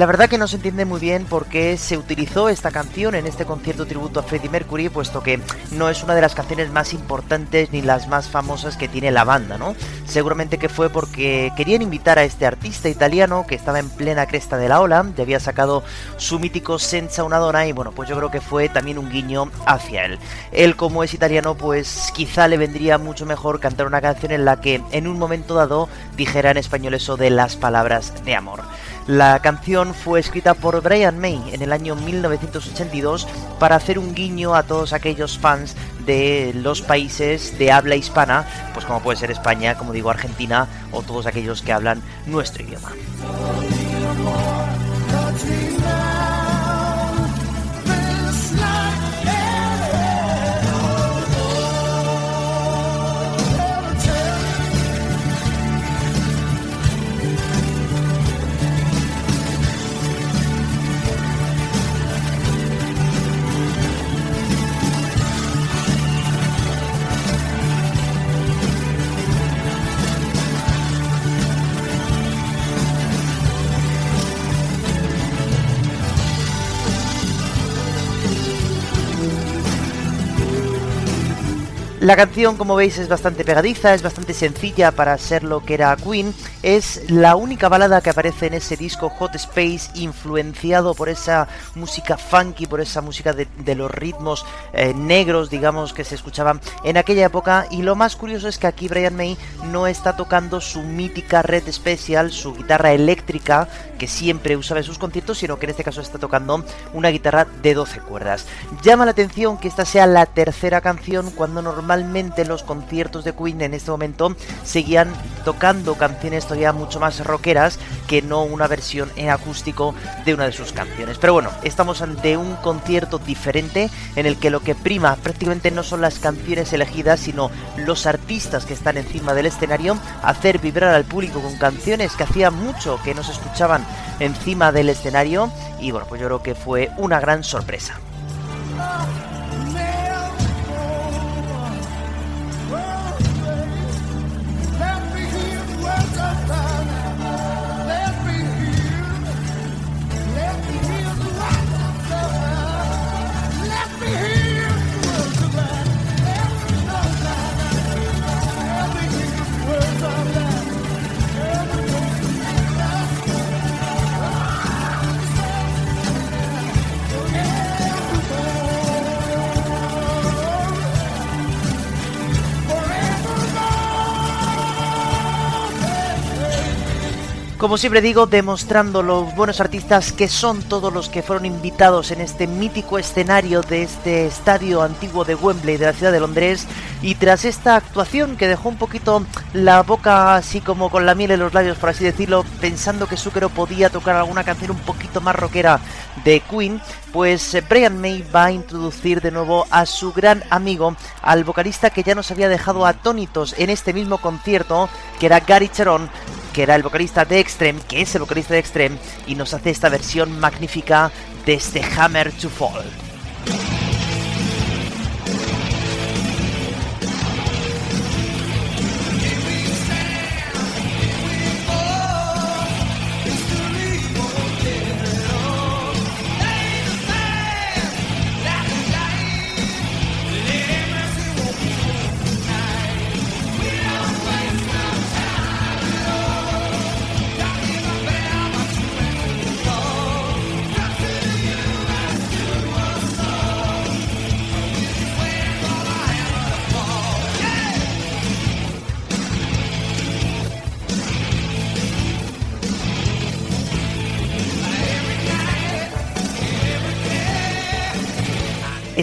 La verdad que no se entiende muy bien por qué se utilizó esta canción en este concierto tributo a Freddie Mercury, puesto que no es una de las canciones más importantes ni las más famosas que tiene la banda, ¿no? Seguramente que fue porque querían invitar a este artista italiano que estaba en plena cresta de la ola, ya había sacado su mítico Senza una donna y bueno, pues yo creo que fue también un guiño hacia él. Él como es italiano, pues quizá le vendría mucho mejor cantar una canción en la que en un momento dado dijera en español eso de las palabras de amor. La canción fue escrita por Brian May en el año 1982 para hacer un guiño a todos aquellos fans de los países de habla hispana, pues como puede ser España, como digo Argentina o todos aquellos que hablan nuestro idioma. La canción, como veis, es bastante pegadiza, es bastante sencilla para ser lo que era Queen. Es la única balada que aparece en ese disco Hot Space, influenciado por esa música funky, por esa música de, los ritmos eh, negros, digamos, que se escuchaban en aquella época. Y lo más curioso es que aquí Brian May no está tocando su mítica Red Special, su guitarra eléctrica, que siempre usaba en sus conciertos, sino que en este caso está tocando una guitarra de 12 cuerdas. Llama la atención que esta sea la tercera canción cuando normalmente los conciertos de Queen en este momento seguían tocando canciones todavía mucho más rockeras que no una versión en acústico de una de sus canciones. Pero bueno, estamos ante un concierto diferente en el que lo que prima prácticamente no son las canciones elegidas, sino los artistas que están encima del escenario, hacer vibrar al público con canciones que hacía mucho que no se escuchaban encima del escenario y bueno, pues yo creo que fue una gran sorpresa. Como siempre digo, demostrando los buenos artistas que son todos los que fueron invitados en este mítico escenario de este estadio antiguo de Wembley de la ciudad de Londres. Y tras esta actuación que dejó un poquito la boca así como con la miel en los labios, por así decirlo, pensando que Zucchero podía tocar alguna canción un poquito más rockera de Queen, pues eh, Brian May va a introducir de nuevo a su gran amigo, al vocalista que ya nos había dejado atónitos en este mismo concierto, que era Gary Cherón, que era el vocalista de Extreme, que es el vocalista de Extreme, y nos hace esta versión magnífica de este Hammer to Fall.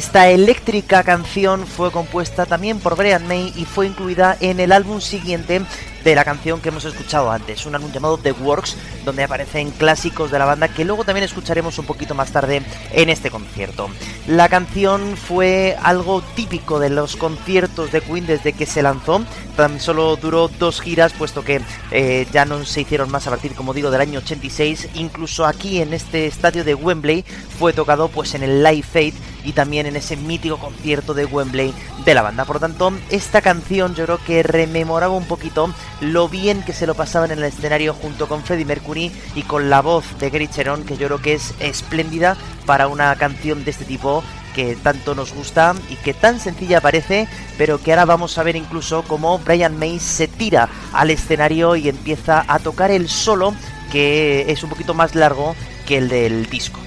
Esta eléctrica canción fue compuesta también por Brian May y fue incluida en el álbum siguiente de la canción que hemos escuchado antes, un álbum llamado The Works, donde aparecen clásicos de la banda que luego también escucharemos un poquito más tarde en este concierto. La canción fue algo típico de los conciertos de Queen desde que se lanzó, tan solo duró dos giras, puesto que eh, ya no se hicieron más a partir, como digo, del año 86, incluso aquí en este estadio de Wembley fue tocado pues en el Live Aid y también en ese mítico concierto de Wembley de la banda. Por lo tanto, esta canción yo creo que rememoraba un poquito lo bien que se lo pasaban en el escenario junto con Freddie Mercury y con la voz de Gary Cherón, que yo creo que es espléndida para una canción de este tipo que tanto nos gusta y que tan sencilla parece, pero que ahora vamos a ver incluso cómo Brian May se tira al escenario y empieza a tocar el solo, que es un poquito más largo que el del disco.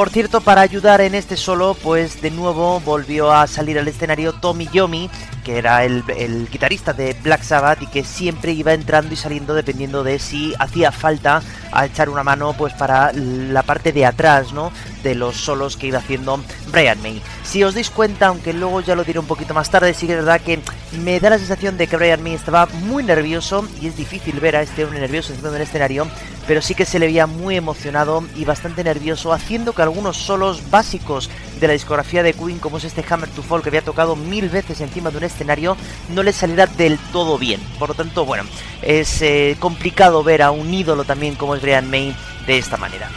Por cierto, para ayudar en este solo, pues de nuevo volvió a salir al escenario Tommy Yomi, que era el, guitarrista de Black Sabbath y que siempre iba entrando y saliendo dependiendo de si hacía falta echar una mano pues para la parte de atrás, ¿no? De los solos que iba haciendo Brian May. Si os dais cuenta, aunque luego ya lo diré un poquito más tarde, sí que es verdad que me da la sensación de que Brian May estaba muy nervioso y es difícil ver a este hombre nervioso encima del escenario, pero sí que se le veía muy emocionado y bastante nervioso, haciendo que algunos solos básicos de la discografía de Queen, como es este Hammer to Fall que había tocado mil veces encima de un escenario, no le saliera del todo bien. Por lo tanto, bueno, es eh, complicado ver a un ídolo también como es Brian May de esta manera.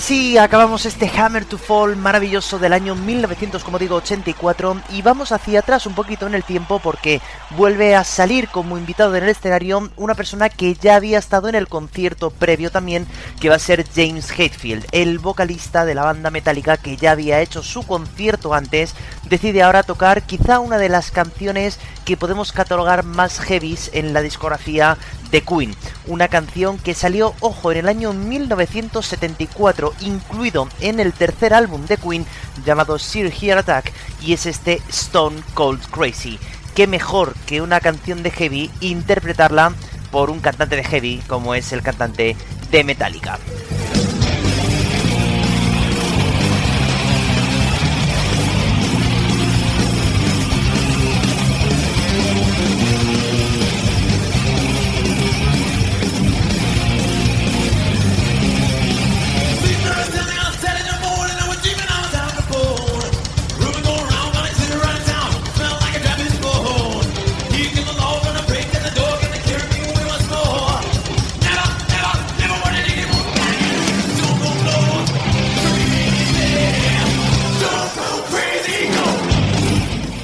Así acabamos este Hammer to Fall maravilloso del año 1984 y vamos hacia atrás un poquito en el tiempo porque vuelve a salir como invitado en el escenario una persona que ya había estado en el concierto previo también, que va a ser James Hetfield, el vocalista de la banda metálica que ya había hecho su concierto antes, decide ahora tocar quizá una de las canciones que podemos catalogar más heavies en la discografía de Queen, una canción que salió, ojo, en el año 1974, incluido en el tercer álbum de Queen llamado Sir Heart Attack, y es este Stone Cold Crazy. Qué mejor que una canción de heavy interpretarla por un cantante de heavy como es el cantante de Metallica.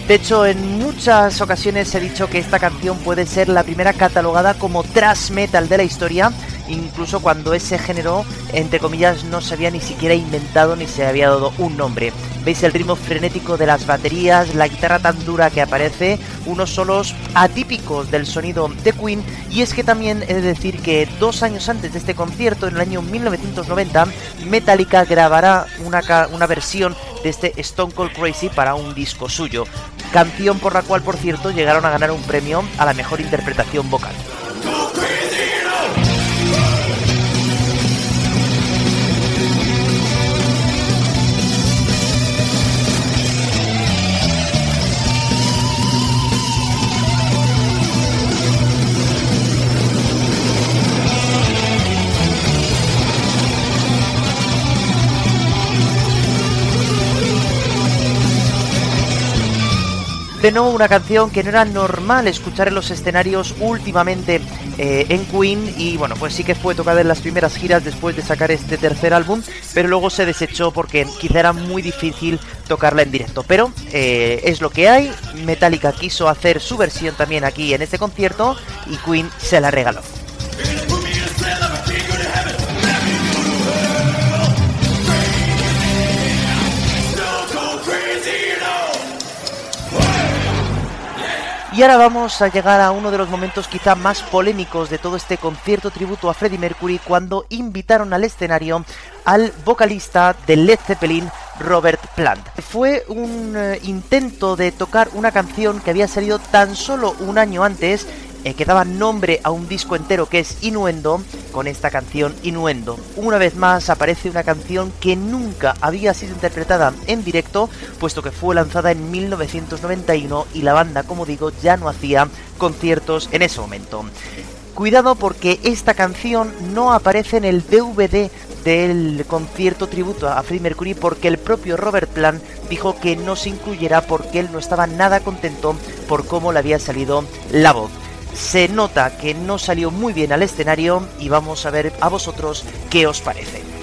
De hecho, en muchas ocasiones he dicho que esta canción puede ser la primera catalogada como thrash metal de la historia, incluso cuando ese género, entre comillas, no se había ni siquiera inventado ni se había dado un nombre. Veis el ritmo frenético de las baterías, la guitarra tan dura que aparece, unos solos atípicos del sonido de Queen, y es que también he de decir que dos años antes de este concierto, en el año 1990, Metallica grabará una, una versión de este Stone Cold Crazy para un disco suyo canción por la cual, por cierto, llegaron a ganar un premio a la mejor interpretación vocal. Nuevo una canción que no era normal escuchar en los escenarios últimamente eh, en Queen y bueno, pues sí que fue tocada en las primeras giras después de sacar este tercer álbum, pero luego se desechó porque quizá era muy difícil tocarla en directo. Pero eh, es lo que hay, Metallica quiso hacer su versión también aquí en este concierto y Queen se la regaló. Y ahora vamos a llegar a uno de los momentos quizá más polémicos de todo este concierto tributo a Freddie Mercury cuando invitaron al escenario al vocalista de Led Zeppelin, Robert Plant. Fue un eh, intento de tocar una canción que había salido tan solo un año antes eh, que daba nombre a un disco entero que es Inuendo, con esta canción Inuendo. Una vez más aparece una canción que nunca había sido interpretada en directo, puesto que fue lanzada en 1991 y la banda, como digo, ya no hacía conciertos en ese momento. Cuidado porque esta canción no aparece en el DVD del concierto tributo a Freddie Mercury porque el propio Robert Plant dijo que no se incluyera porque él no estaba nada contento por cómo le había salido la voz se nota que no salió muy bien al escenario y vamos a ver a vosotros qué os parece.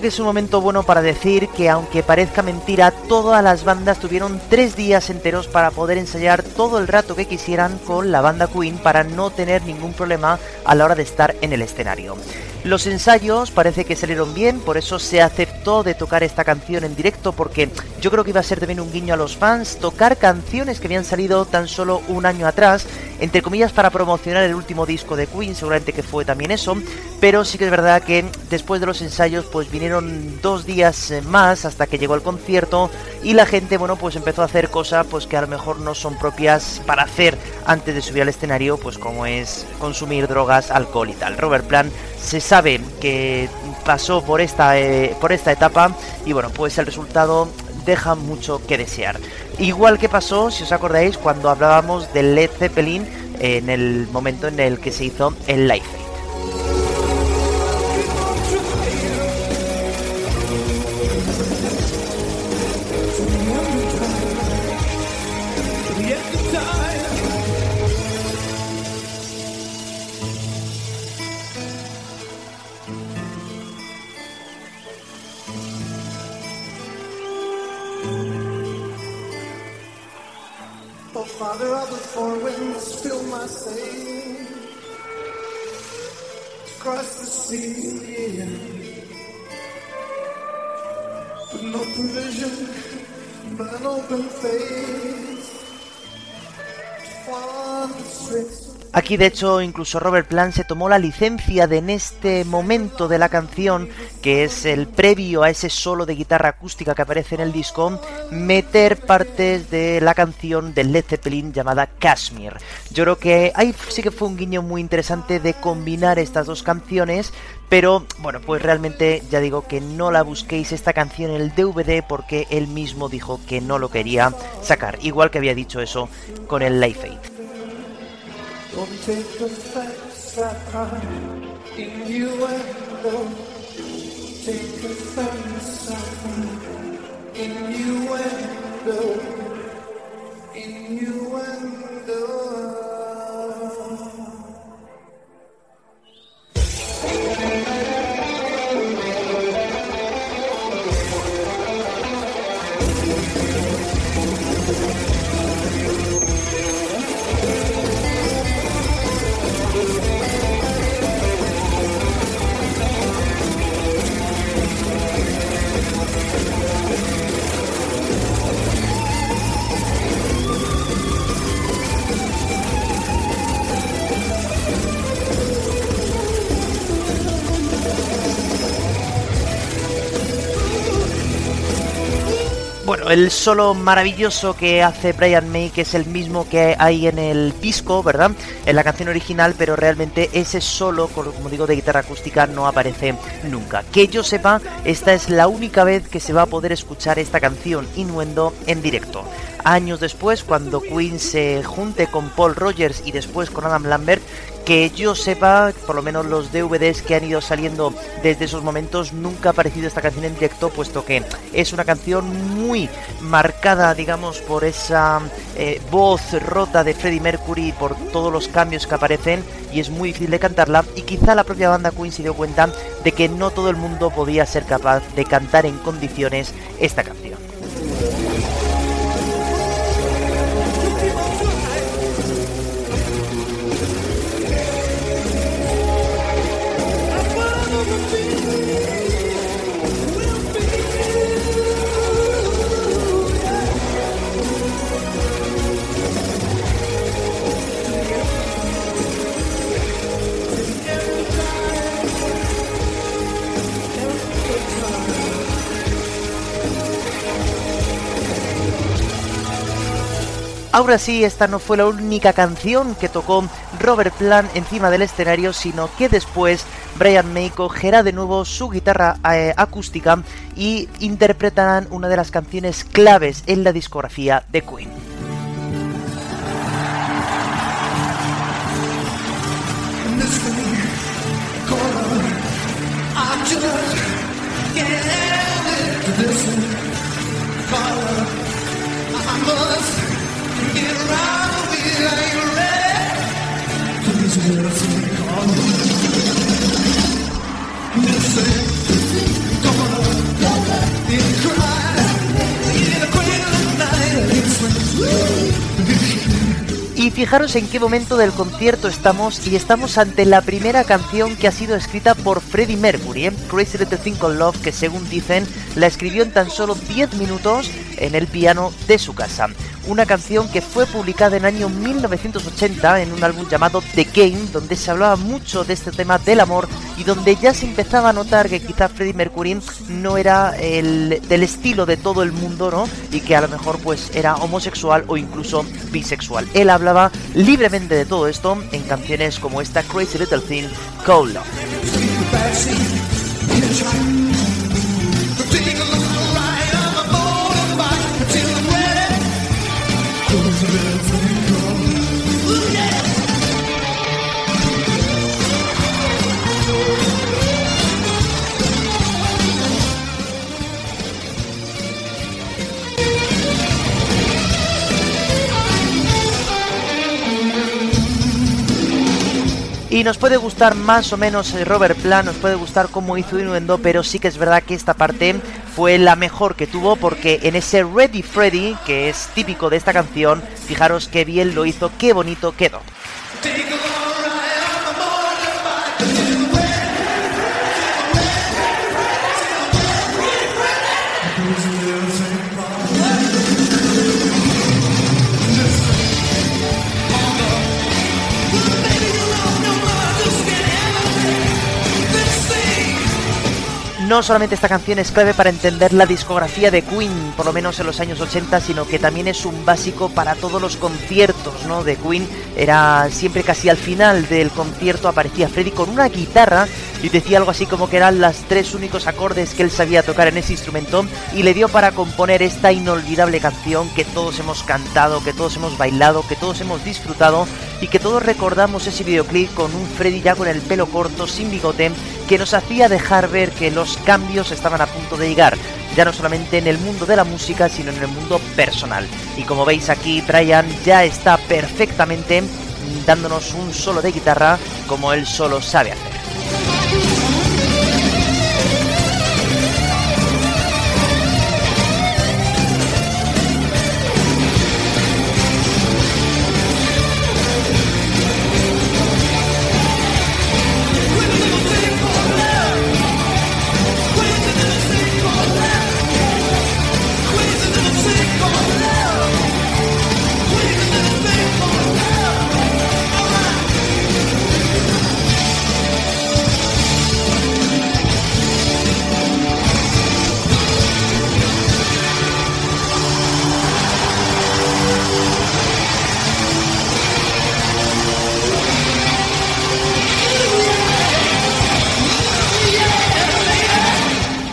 Que es un momento bueno para decir que aunque parezca mentira, todas las bandas tuvieron tres días enteros para poder ensayar todo el rato que quisieran con la banda Queen para no tener ningún problema a la hora de estar en el escenario. Los ensayos parece que salieron bien, por eso se aceptó de tocar esta canción en directo porque yo creo que iba a ser también un guiño a los fans, tocar canciones que habían salido tan solo un año atrás entre comillas, para promocionar el último disco de Queen, seguramente que fue también eso, pero sí que es verdad que después de los ensayos pues vinieron dos días eh, más hasta que llegó el concierto y la gente, bueno, pues empezó a hacer cosas pues que a lo mejor no son propias para hacer antes de subir al escenario, pues como es consumir drogas, alcohol y tal. Robert Plant se sabe que pasó por esta, eh, por esta etapa y bueno, pues el resultado deja mucho que desear. Igual que pasó, si os acordáis, cuando hablábamos de Led Zeppelin en el momento en el que se hizo el Father of the four winds, fill my sail. Across the sea, yeah. With no provision, but an open face. One strip Aquí de hecho incluso Robert Plant se tomó la licencia de en este momento de la canción, que es el previo a ese solo de guitarra acústica que aparece en el disco, meter partes de la canción de Led Zeppelin llamada Kashmir. Yo creo que ahí sí que fue un guiño muy interesante de combinar estas dos canciones, pero bueno, pues realmente ya digo que no la busquéis esta canción en el DVD porque él mismo dijo que no lo quería sacar, igual que había dicho eso con el Life Aid. Don't take the facts I find innuendo. Take the facts I find innuendo. Innuendo. Bueno, el solo maravilloso que hace Brian May, que es el mismo que hay en el disco, ¿verdad? En la canción original, pero realmente ese solo, como digo, de guitarra acústica no aparece nunca. Que yo sepa, esta es la única vez que se va a poder escuchar esta canción, Innuendo, en directo. Años después, cuando Queen se junte con Paul Rogers y después con Adam Lambert, que yo sepa, por lo menos los DVDs que han ido saliendo desde esos momentos, nunca ha aparecido esta canción en directo, puesto que es una canción muy marcada, digamos, por esa eh, voz rota de Freddie Mercury, por todos los cambios que aparecen, y es muy difícil de cantarla, y quizá la propia banda Queen se dio cuenta de que no todo el mundo podía ser capaz de cantar en condiciones esta canción. Ahora sí, esta no fue la única canción que tocó Robert Plant encima del escenario, sino que después Brian May cogerá de nuevo su guitarra eh, acústica y interpretarán una de las canciones claves en la discografía de Queen. Y fijaros en qué momento del concierto estamos y estamos ante la primera canción que ha sido escrita por Freddie Mercury, ¿eh? Crazy Little Thing Called Love, que según dicen la escribió en tan solo 10 minutos en el piano de su casa una canción que fue publicada en el año 1980 en un álbum llamado The Game, donde se hablaba mucho de este tema del amor y donde ya se empezaba a notar que quizá Freddie Mercury no era el del estilo de todo el mundo, ¿no? Y que a lo mejor pues era homosexual o incluso bisexual. Él hablaba libremente de todo esto en canciones como esta Crazy Little Thing, Cold Love. Y nos puede gustar más o menos eh, Robert Plant, nos puede gustar cómo hizo Innuendo, pero sí que es verdad que esta parte fue la mejor que tuvo porque en ese Ready Freddy, que es típico de esta canción, fijaros qué bien lo hizo, qué bonito quedó. No solamente esta canción es clave para entender la discografía de Queen, por lo menos en los años 80, sino que también es un básico para todos los conciertos ¿no? de Queen. Era siempre casi al final del concierto aparecía Freddy con una guitarra y decía algo así como que eran las tres únicos acordes que él sabía tocar en ese instrumento y le dio para componer esta inolvidable canción que todos hemos cantado, que todos hemos bailado, que todos hemos disfrutado y que todos recordamos ese videoclip con un Freddy ya con el pelo corto, sin bigote, que nos hacía dejar ver que los cambios estaban a punto de llegar, ya no solamente en el mundo de la música, sino en el mundo personal. Y como veis aquí, Brian ya está perfectamente dándonos un solo de guitarra como él solo sabe hacer.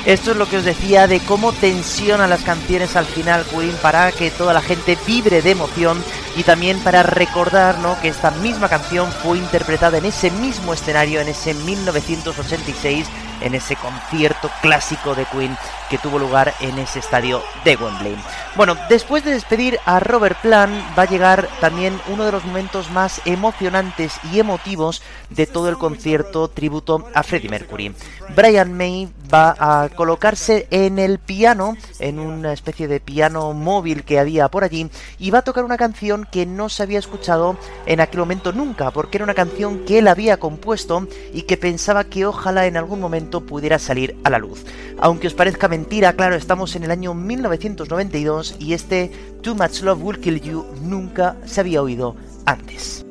Esto es lo que os decía de cómo tensiona las canciones al final Queen para que toda la gente vibre de emoción y también para recordar ¿no? que esta misma canción fue interpretada en ese mismo escenario en ese 1986 en ese concierto clásico de Queen que tuvo lugar en ese estadio de Wembley. Bueno, después de despedir a Robert Plant va a llegar también uno de los momentos más emocionantes y emotivos de todo el concierto tributo a Freddie Mercury. Brian May va a colocarse en el piano, en una especie de piano móvil que había por allí, y va a tocar una canción que no se había escuchado en aquel momento nunca, porque era una canción que él había compuesto y que pensaba que ojalá en algún momento pudiera salir a la luz. Aunque os parezca mentira, claro, estamos en el año 1992 y este Too Much Love Will Kill You nunca se había oído antes.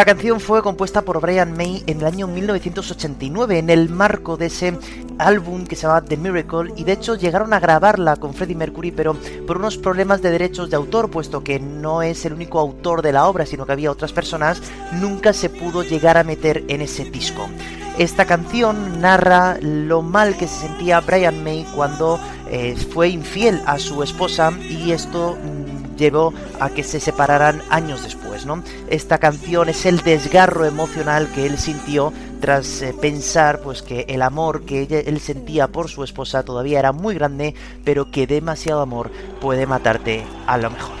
La canción fue compuesta por Brian May en el año 1989 en el marco de ese álbum que se llama The Miracle y de hecho llegaron a grabarla con Freddie Mercury pero por unos problemas de derechos de autor puesto que no es el único autor de la obra sino que había otras personas nunca se pudo llegar a meter en ese disco. Esta canción narra lo mal que se sentía Brian May cuando eh, fue infiel a su esposa y esto llevó a que se separaran años después, Esta canción es el desgarro emocional que él sintió tras eh, pensar pues que el amor que él sentía por su esposa todavía era muy grande, pero que demasiado amor puede matarte a lo mejor.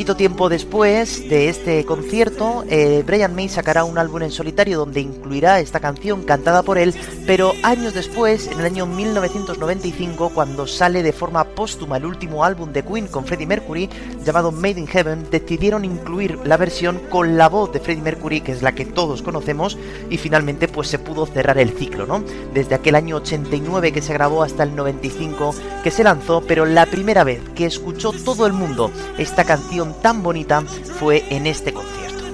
Poquito tiempo después de este concierto, eh, Brian May sacará un álbum en solitario donde incluirá esta canción cantada por él, pero años después, en el año 1995, cuando sale de forma póstuma el último álbum de Queen con Freddie Mercury, llamado Made in Heaven, decidieron incluir la versión con la voz de Freddie Mercury, que es la que todos conocemos, y finalmente pues se pudo cerrar el ciclo, ¿no? Desde aquel año 89 que se grabó hasta el 95 que se lanzó, pero la primera vez que escuchó todo el mundo esta canción tan bonita fue en este concierto.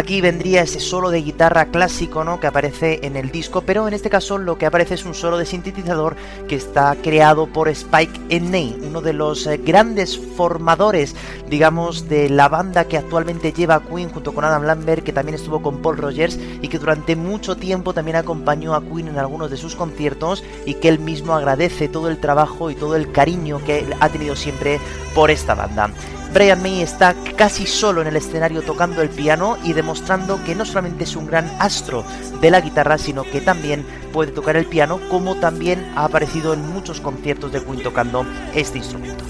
Aquí vendría ese solo de guitarra clásico, ¿no? Que aparece en el disco, pero en este caso lo que aparece es un solo de sintetizador que está creado por Spike Enney, uno de los eh, grandes formadores, digamos, de la banda que actualmente lleva a Queen junto con Adam Lambert, que también estuvo con Paul Rogers y que durante mucho tiempo también acompañó a Queen en algunos de sus conciertos y que él mismo agradece todo el trabajo y todo el cariño que ha tenido siempre por esta banda. Brian May está casi solo en el escenario tocando el piano y demostrando que no solamente es un gran astro de la guitarra, sino que también puede tocar el piano, como también ha aparecido en muchos conciertos de Queen tocando este instrumento.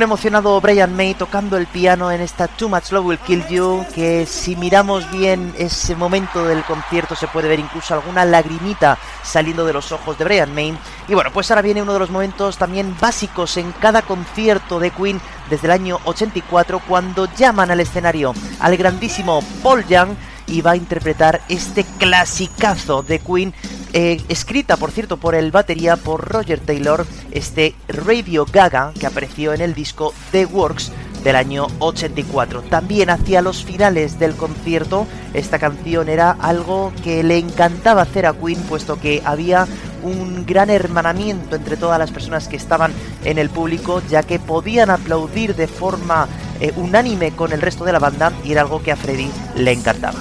Un emocionado Brian May tocando el piano en esta Too Much Love Will Kill You, que si miramos bien ese momento del concierto se puede ver incluso alguna lagrimita saliendo de los ojos de Brian May. Y bueno, pues ahora viene uno de los momentos también básicos en cada concierto de Queen desde el año 84 cuando llaman al escenario al grandísimo Paul Young y va a interpretar este clasicazo de Queen eh, escrita por cierto por el batería por Roger Taylor, este Radio Gaga que apareció en el disco The Works del año 84. También hacia los finales del concierto, esta canción era algo que le encantaba hacer a Queen, puesto que había un gran hermanamiento entre todas las personas que estaban en el público, ya que podían aplaudir de forma eh, unánime con el resto de la banda y era algo que a Freddy le encantaba.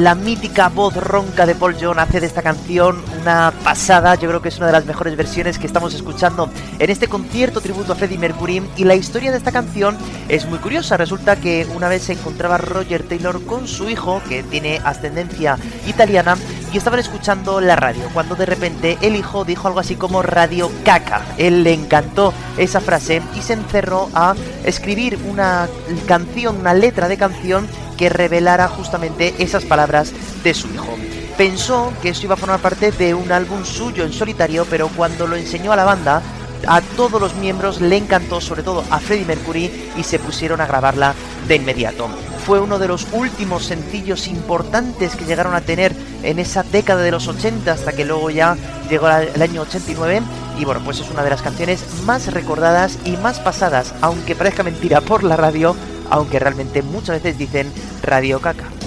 La mítica voz ronca de Paul John hace de esta canción una pasada, yo creo que es una de las mejores versiones que estamos escuchando en este concierto tributo a Freddie Mercury. Y la historia de esta canción es muy curiosa, resulta que una vez se encontraba Roger Taylor con su hijo que tiene ascendencia italiana y estaban escuchando la radio cuando de repente el hijo dijo algo así como radio caca, él le encantó esa frase y se encerró a escribir una canción, una letra de canción que revelara justamente esas palabras de su hijo. Pensó que esto iba a formar parte de un álbum suyo en solitario, pero cuando lo enseñó a la banda, a todos los miembros le encantó, sobre todo a Freddie Mercury, y se pusieron a grabarla de inmediato. Fue uno de los últimos sencillos importantes que llegaron a tener en esa década de los 80 hasta que luego ya llegó el año 89 y bueno, pues es una de las canciones más recordadas y más pasadas, aunque parezca mentira por la radio, aunque realmente muchas veces dicen Radio Caca.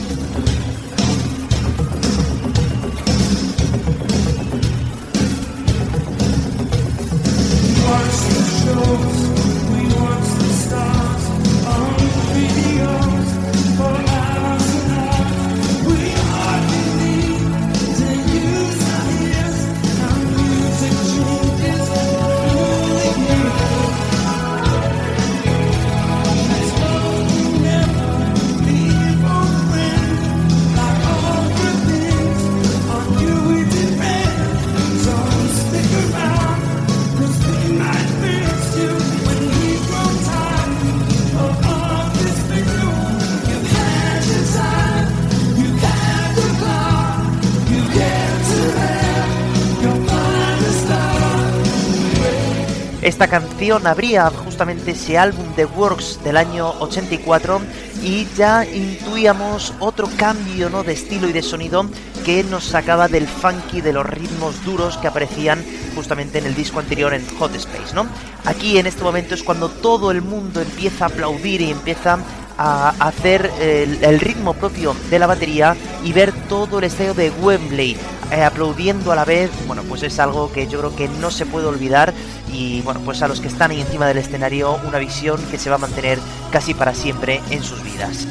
Canción abría justamente ese álbum The Works del año 84 y ya intuíamos otro cambio ¿no? de estilo y de sonido que nos sacaba del funky, de los ritmos duros que aparecían justamente en el disco anterior en Hot Space. ¿no? Aquí en este momento es cuando todo el mundo empieza a aplaudir y empieza a hacer el, ritmo propio de la batería y ver todo el estadio de Wembley eh, aplaudiendo a la vez, bueno, pues es algo que yo creo que no se puede olvidar y bueno, pues a los que están ahí encima del escenario una visión que se va a mantener casi para siempre en sus vidas.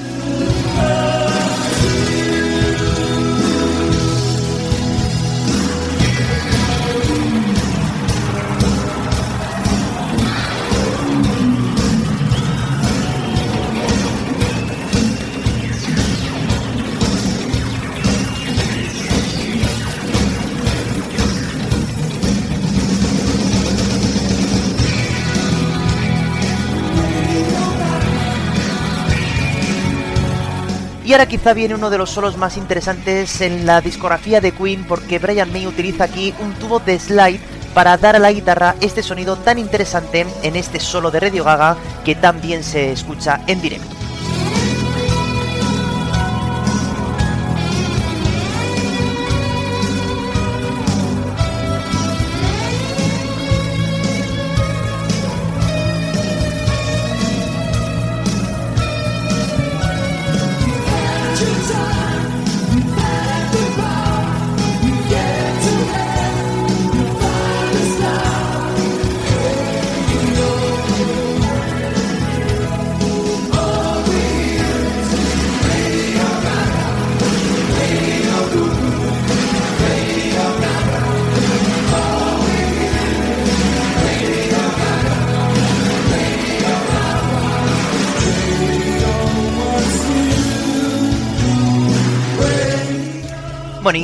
Y ahora quizá viene uno de los solos más interesantes en la discografía de Queen porque Brian May utiliza aquí un tubo de slide para dar a la guitarra este sonido tan interesante en este solo de Radio Gaga que también se escucha en directo.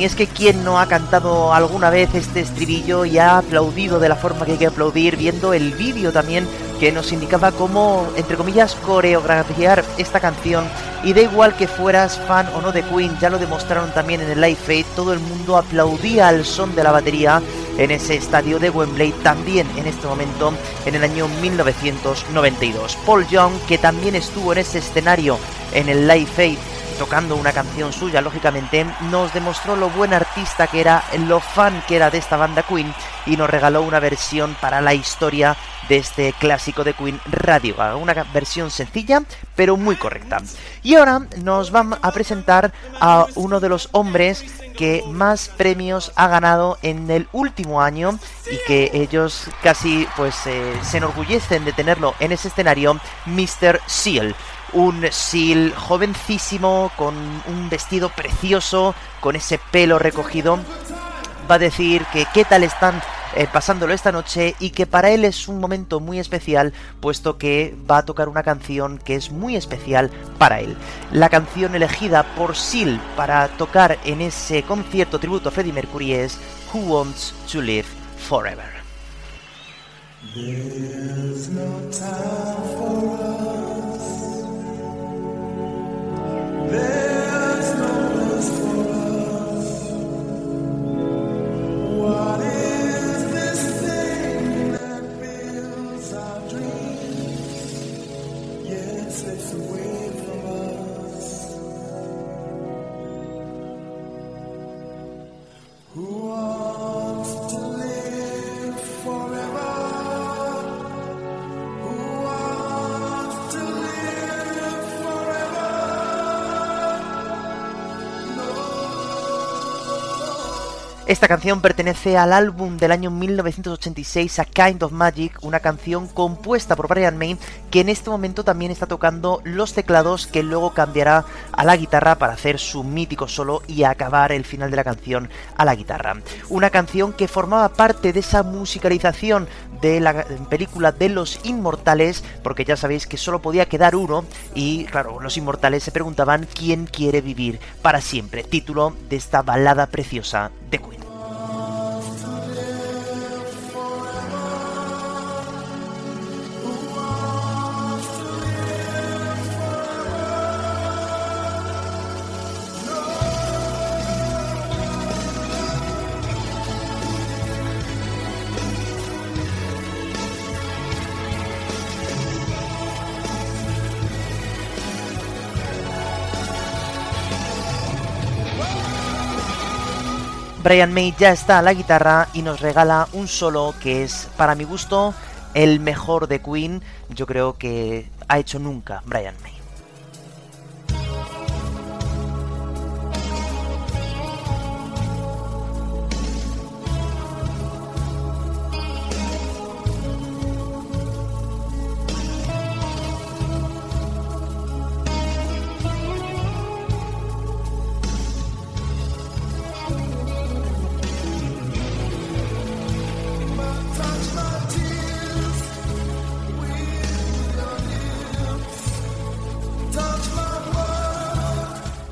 Es que quien no ha cantado alguna vez este estribillo y ha aplaudido de la forma que hay que aplaudir, viendo el vídeo también que nos indicaba cómo, entre comillas, coreografiar esta canción. Y da igual que fueras fan o no de Queen, ya lo demostraron también en el Live Aid, todo el mundo aplaudía al son de la batería en ese estadio de Wembley, también en este momento, en el año 1992. Paul Young, que también estuvo en ese escenario en el Live Aid tocando una canción suya, lógicamente, nos demostró lo buen artista que era, lo fan que era de esta banda Queen y nos regaló una versión para la historia de este clásico de Queen Radio, una versión sencilla pero muy correcta. Y ahora nos van a presentar a uno de los hombres que más premios ha ganado en el último año y que ellos casi pues eh, se enorgullecen de tenerlo en ese escenario, Mr. Seal un Seal jovencísimo, con un vestido precioso, con ese pelo recogido, va a decir que qué tal están eh, pasándolo esta noche y que para él es un momento muy especial puesto que va a tocar una canción que es muy especial para él. La canción elegida por Seal para tocar en ese concierto tributo a Freddie Mercury es Who Wants to Live Forever. There's no rest for us. What Esta canción pertenece al álbum del año 1986 A Kind of Magic, una canción compuesta por Brian May que en este momento también está tocando los teclados que luego cambiará a la guitarra para hacer su mítico solo y acabar el final de la canción a la guitarra. Una canción que formaba parte de esa musicalización de la película de los inmortales, porque ya sabéis que solo podía quedar uno y claro, los inmortales se preguntaban quién quiere vivir para siempre, título de esta balada preciosa de Queen. Brian May ya está a la guitarra y nos regala un solo que es, para mi gusto, el mejor de Queen. Yo creo que ha hecho nunca Brian May.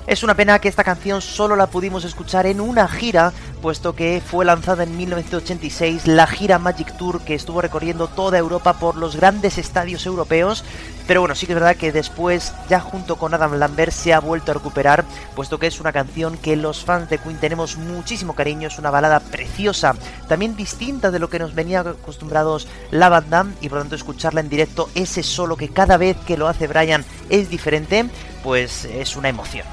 Es una pena que esta canción solo la pudimos escuchar en una gira, puesto que fue lanzada en 1986, la gira Magic Tour que estuvo recorriendo toda Europa por los grandes estadios europeos. Pero bueno, sí que es verdad que después, ya junto con Adam Lambert, se ha vuelto a recuperar, puesto que es una canción que los fans de Queen tenemos muchísimo cariño, es una balada preciosa, también distinta de lo que nos venía acostumbrados la banda, y por lo tanto escucharla en directo, ese solo que cada vez que lo hace Brian es diferente, pues es una emoción.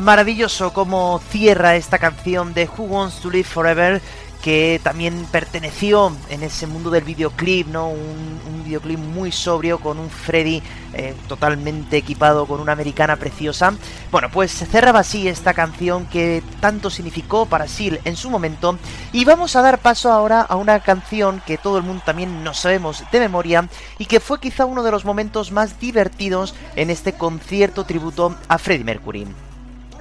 Maravilloso cómo cierra esta canción de Who Wants to Live Forever que también perteneció en ese mundo del videoclip, ¿no? Un, videoclip muy sobrio con un Freddy eh, totalmente equipado con una americana preciosa. Bueno, pues se cerraba así esta canción que tanto significó para Seal en su momento. Y vamos a dar paso ahora a una canción que todo el mundo también nos sabemos de memoria y que fue quizá uno de los momentos más divertidos en este concierto tributo a Freddie Mercury.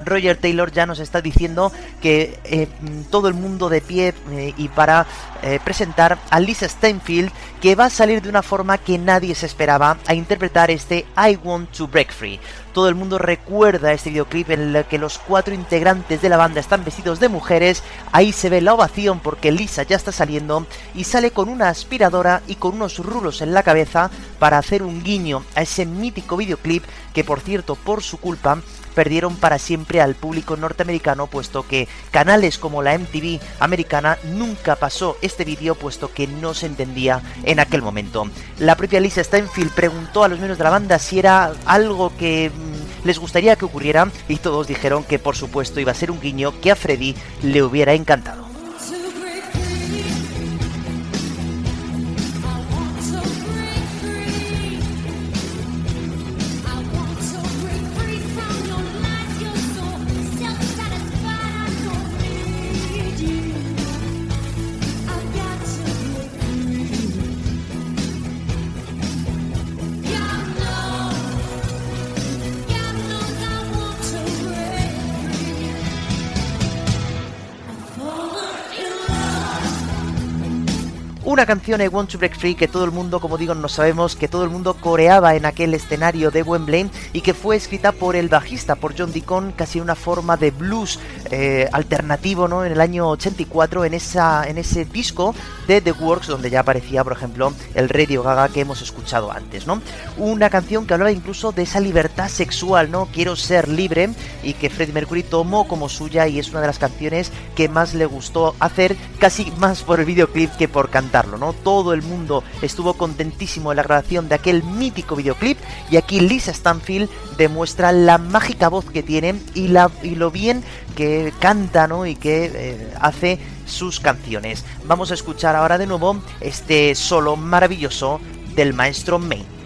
Roger Taylor ya nos está diciendo que eh, todo el mundo de pie eh, y para eh, presentar a Lisa Steinfield que va a salir de una forma que nadie se esperaba a interpretar este I Want to Break Free. Todo el mundo recuerda este videoclip en el que los cuatro integrantes de la banda están vestidos de mujeres. Ahí se ve la ovación porque Lisa ya está saliendo y sale con una aspiradora y con unos rulos en la cabeza para hacer un guiño a ese mítico videoclip que por cierto por su culpa perdieron para siempre al público norteamericano, puesto que canales como la MTV americana nunca pasó este vídeo, puesto que no se entendía en aquel momento. La propia Lisa Steinfield preguntó a los miembros de la banda si era algo que mm, les gustaría que ocurriera y todos dijeron que por supuesto iba a ser un guiño que a Freddy le hubiera encantado. Una canción I Want to Break Free que todo el mundo, como digo, no sabemos, que todo el mundo coreaba en aquel escenario de Wembley y que fue escrita por el bajista, por John Deacon, casi una forma de blues eh, alternativo, ¿no? En el año 84, en, esa, en ese disco de The Works, donde ya aparecía, por ejemplo, el Radio Gaga que hemos escuchado antes, ¿no? Una canción que hablaba incluso de esa libertad sexual, ¿no? Quiero ser libre y que Freddie Mercury tomó como suya y es una de las canciones que más le gustó hacer, casi más por el videoclip que por ¿no? Todo el mundo estuvo contentísimo en la grabación de aquel mítico videoclip y aquí Lisa Stanfield demuestra la mágica voz que tiene y, la, y lo bien que canta, ¿no? Y que eh, hace sus canciones. Vamos a escuchar ahora de nuevo este solo maravilloso del maestro Main.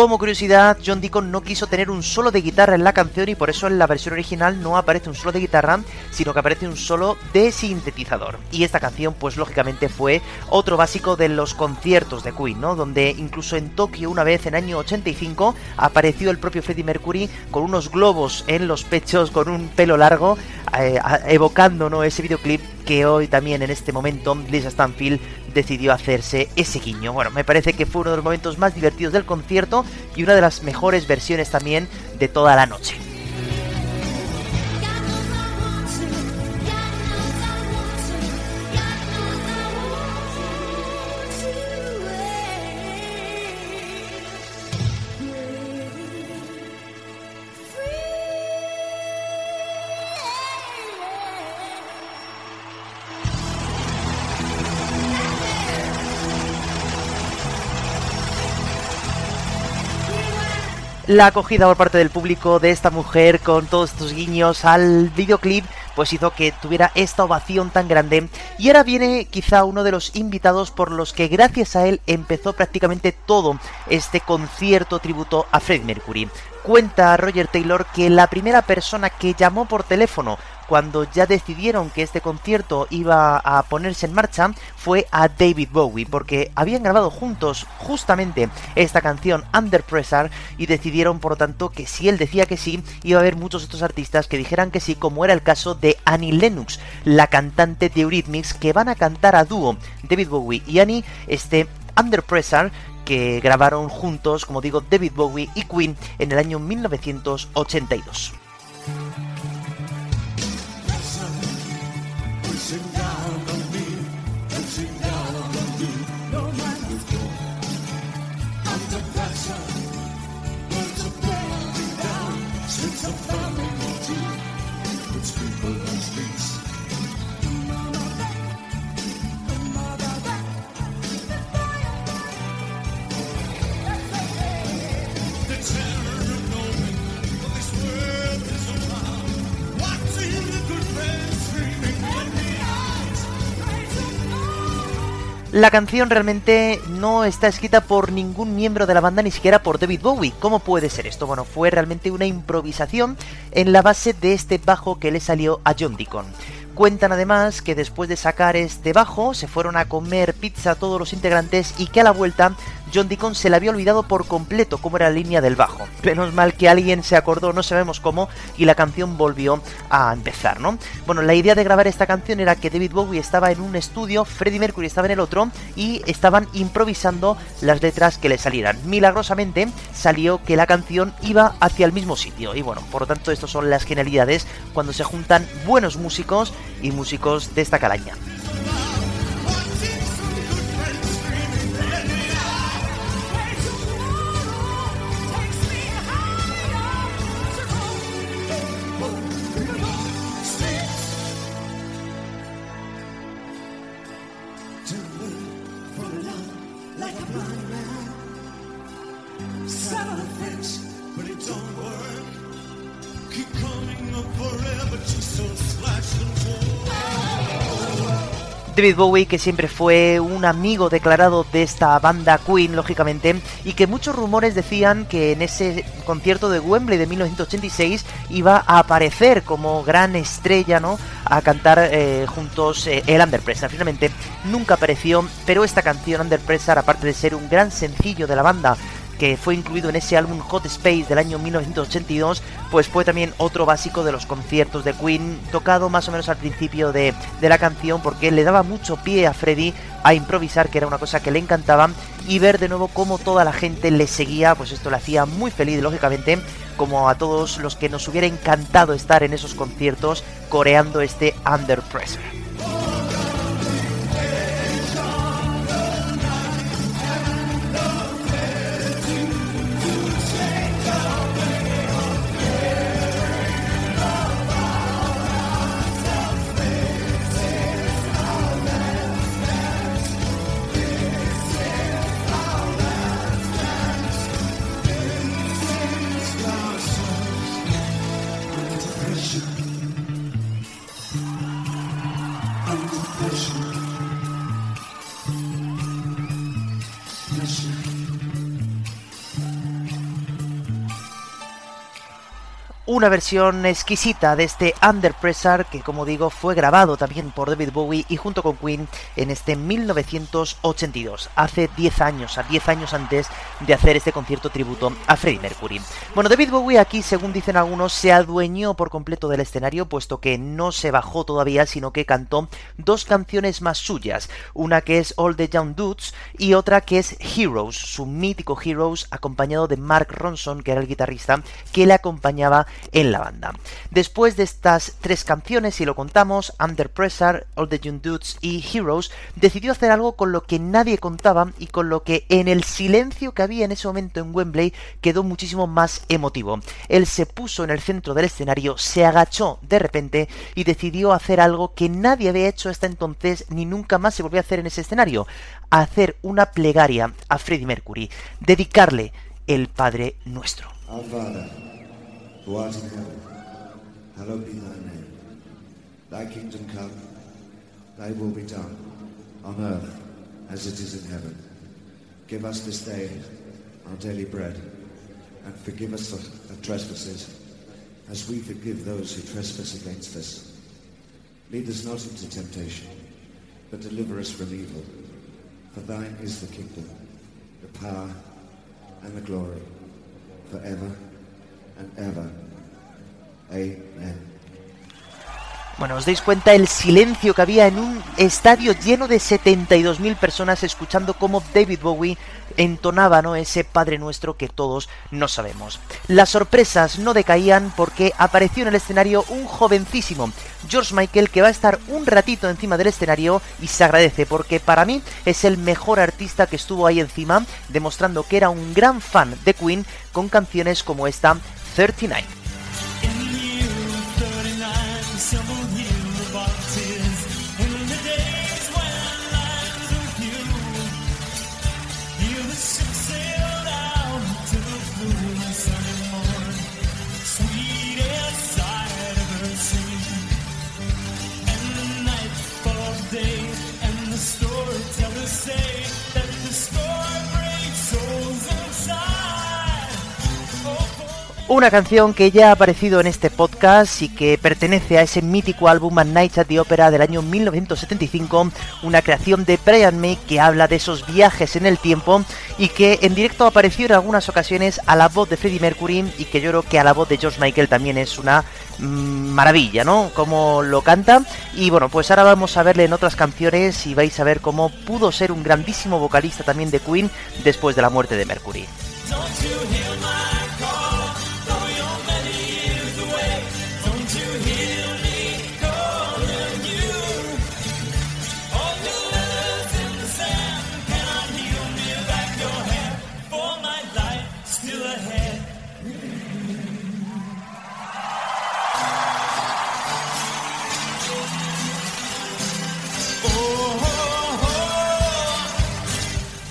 Como curiosidad, John Deacon no quiso tener un solo de guitarra en la canción y por eso en la versión original no aparece un solo de guitarra, sino que aparece un solo de sintetizador. Y esta canción, pues lógicamente fue otro básico de los conciertos de Queen, ¿no? Donde incluso en Tokio una vez en año 85 apareció el propio Freddie Mercury con unos globos en los pechos, con un pelo largo, eh, evocando ¿no? ese videoclip que hoy también en este momento Lisa Stanfield decidió hacerse ese guiño. Bueno, me parece que fue uno de los momentos más divertidos del concierto y una de las mejores versiones también de toda la noche. La acogida por parte del público de esta mujer con todos estos guiños al videoclip pues hizo que tuviera esta ovación tan grande y ahora viene quizá uno de los invitados por los que gracias a él empezó prácticamente todo este concierto tributo a Freddie Mercury. Cuenta Roger Taylor que la primera persona que llamó por teléfono cuando ya decidieron que este concierto iba a ponerse en marcha fue a David Bowie, porque habían grabado juntos justamente esta canción Under Pressure y decidieron por lo tanto que si él decía que sí, iba a haber muchos otros artistas que dijeran que sí, como era el caso de Annie Lennox, la cantante de Eurythmics, que van a cantar a dúo David Bowie y Annie este Under Pressure que grabaron juntos, como digo, David Bowie y Queen en el año 1982. It's a family. La canción realmente no está escrita por ningún miembro de la banda, ni siquiera por David Bowie. ¿Cómo puede ser esto? Bueno, fue realmente una improvisación en la base de este bajo que le salió a John Deacon. Cuentan además que después de sacar este bajo se fueron a comer pizza todos los integrantes y que a la vuelta John Deacon se le había olvidado por completo cómo era la línea del bajo. Menos mal que alguien se acordó, no sabemos cómo, y la canción volvió a empezar, ¿no? Bueno, la idea de grabar esta canción era que David Bowie estaba en un estudio, Freddie Mercury estaba en el otro, y estaban improvisando las letras que le salieran. Milagrosamente salió que la canción iba hacia el mismo sitio, y bueno, por lo tanto, estas son las genialidades cuando se juntan buenos músicos y músicos de esta calaña. David Bowie, que siempre fue un amigo declarado de esta banda Queen, lógicamente, y que muchos rumores decían que en ese concierto de Wembley de 1986 iba a aparecer como gran estrella, ¿no? A cantar eh, juntos eh, el Under Pressure. Finalmente nunca apareció, pero esta canción Under Pressure, aparte de ser un gran sencillo de la banda, que fue incluido en ese álbum Hot Space del año 1982, pues fue también otro básico de los conciertos de Queen, tocado más o menos al principio de, la canción, porque le daba mucho pie a Freddy a improvisar, que era una cosa que le encantaba, y ver de nuevo cómo toda la gente le seguía, pues esto le hacía muy feliz, lógicamente, como a todos los que nos hubiera encantado estar en esos conciertos coreando este Under Pressure. Una versión exquisita de este Under Pressure que como digo fue grabado también por David Bowie y junto con Queen en este 1982, hace 10 años, a 10 años antes de hacer este concierto tributo a Freddie Mercury. Bueno, David Bowie aquí, según dicen algunos, se adueñó por completo del escenario puesto que no se bajó todavía, sino que cantó dos canciones más suyas, una que es All the Young Dudes y otra que es Heroes, su mítico Heroes acompañado de Mark Ronson, que era el guitarrista que le acompañaba en la banda. Después de estas tres canciones, si lo contamos, Under Pressure, All the Young Dudes y Heroes, decidió hacer algo con lo que nadie contaba y con lo que en el silencio que había en ese momento en Wembley quedó muchísimo más emotivo. Él se puso en el centro del escenario, se agachó de repente y decidió hacer algo que nadie había hecho hasta entonces ni nunca más se volvió a hacer en ese escenario, hacer una plegaria a Freddie Mercury, dedicarle el Padre Nuestro. Who art in heaven, hallowed be thy name. Thy kingdom come, thy will be done, on earth as it is in heaven. Give us this day our daily bread, and forgive us our trespasses, as we forgive those who trespass against us. Lead us not into temptation, but deliver us from evil. For thine is the kingdom, the power, and the glory, forever Bueno, os dais cuenta el silencio que había en un estadio lleno de 72.000 personas escuchando cómo David Bowie entonaba ese Padre Nuestro que todos no sabemos. Las sorpresas no decaían porque apareció en el escenario un jovencísimo George Michael que va a estar un ratito encima del escenario y se agradece porque para mí es el mejor artista que estuvo ahí encima, demostrando que era un gran fan de Queen con canciones como esta 39. Una canción que ya ha aparecido en este podcast y que pertenece a ese mítico álbum A Night at the Opera del año 1975, una creación de Brian May que habla de esos viajes en el tiempo y que en directo apareció en algunas ocasiones a la voz de Freddie Mercury y que yo creo que a la voz de George Michael también es una mm, maravilla, ¿no? Como lo canta y bueno, pues ahora vamos a verle en otras canciones y vais a ver cómo pudo ser un grandísimo vocalista también de Queen después de la muerte de Mercury.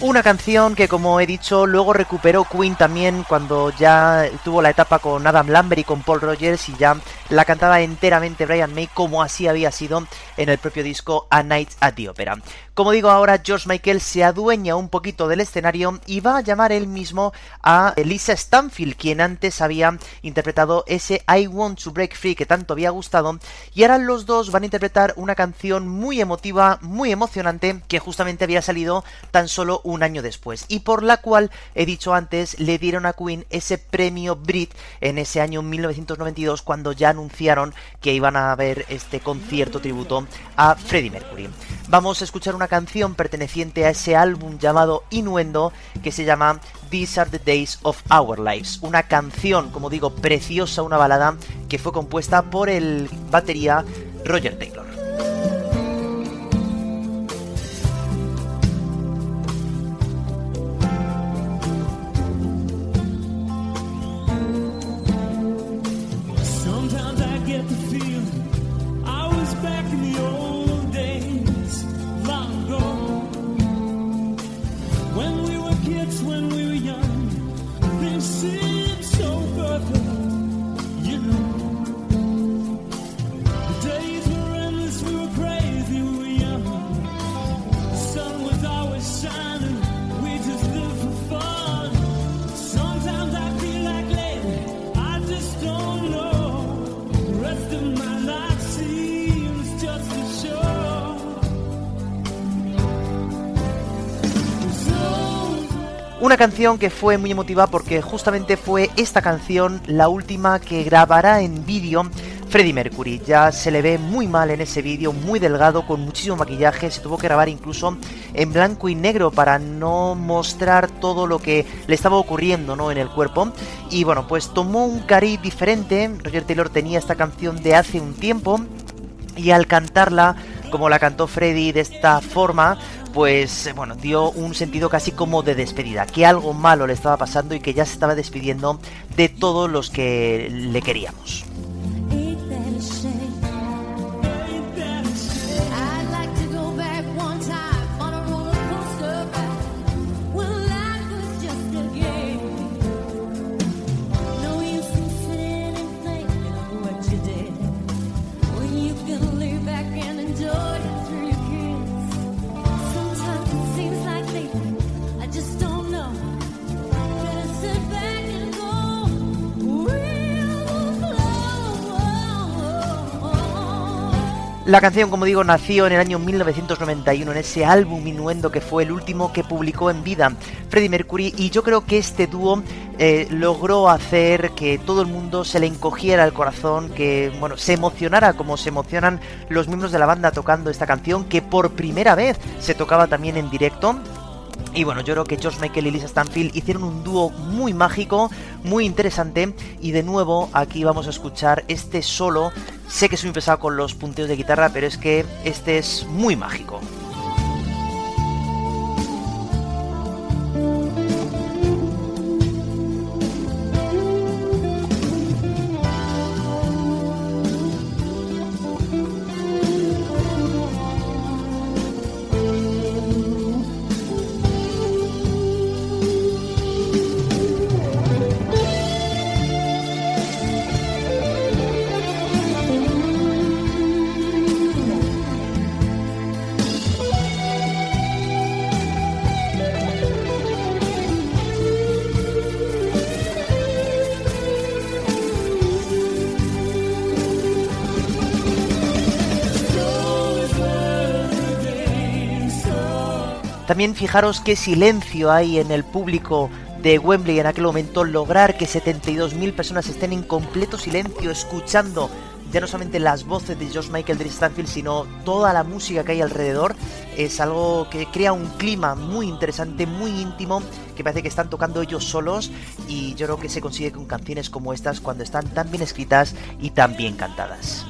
Una canción que, como he dicho, luego recuperó Queen también cuando ya tuvo la etapa con Adam Lambert y con Paul Rogers y ya la cantaba enteramente Brian May como así había sido en el propio disco A Night at the Opera. Como digo ahora, George Michael se adueña un poquito del escenario y va a llamar él mismo a Lisa Stanfield, quien antes había interpretado ese I Want to Break Free que tanto había gustado, y ahora los dos van a interpretar una canción muy emotiva, muy emocionante, que justamente había salido tan solo un año después, y por la cual, he dicho antes, le dieron a Queen ese premio Brit en ese año 1992, cuando ya anunciaron que iban a ver este concierto tributo a Freddie Mercury. Vamos a escuchar una canción perteneciente a ese álbum llamado Innuendo que se llama These Are the Days of Our Lives. Una canción, como digo, preciosa, una balada que fue compuesta por el batería Roger Taylor. Una canción que fue muy emotiva porque justamente fue esta canción la última que grabará en vídeo Freddie Mercury. Ya se le ve muy mal en ese vídeo, muy delgado, con muchísimo maquillaje. Se tuvo que grabar incluso en blanco y negro para no mostrar todo lo que le estaba ocurriendo ¿no? en el cuerpo. Y bueno, pues tomó un cariz diferente. Roger Taylor tenía esta canción de hace un tiempo. Y al cantarla, como la cantó Freddie de esta forma, pues bueno, dio un sentido casi como de despedida, que algo malo le estaba pasando y que ya se estaba despidiendo de todos los que le queríamos. La canción, como digo, nació en el año 1991 en ese álbum Innuendo que fue el último que publicó en vida. Freddie Mercury y yo creo que este dúo eh, logró hacer que todo el mundo se le encogiera el corazón, que bueno, se emocionara como se emocionan los miembros de la banda tocando esta canción que por primera vez se tocaba también en directo y bueno, yo creo que George Michael y Lisa Stanfield hicieron un dúo muy mágico, muy interesante. Y de nuevo, aquí vamos a escuchar este solo. Sé que soy muy pesado con los punteos de guitarra, pero es que este es muy mágico. También fijaros qué silencio hay en el público de Wembley en aquel momento, lograr que 72.000 personas estén en completo silencio escuchando ya no solamente las voces de Josh Michael de Stanfield, sino toda la música que hay alrededor, es algo que crea un clima muy interesante, muy íntimo, que parece que están tocando ellos solos y yo creo que se consigue con canciones como estas cuando están tan bien escritas y tan bien cantadas.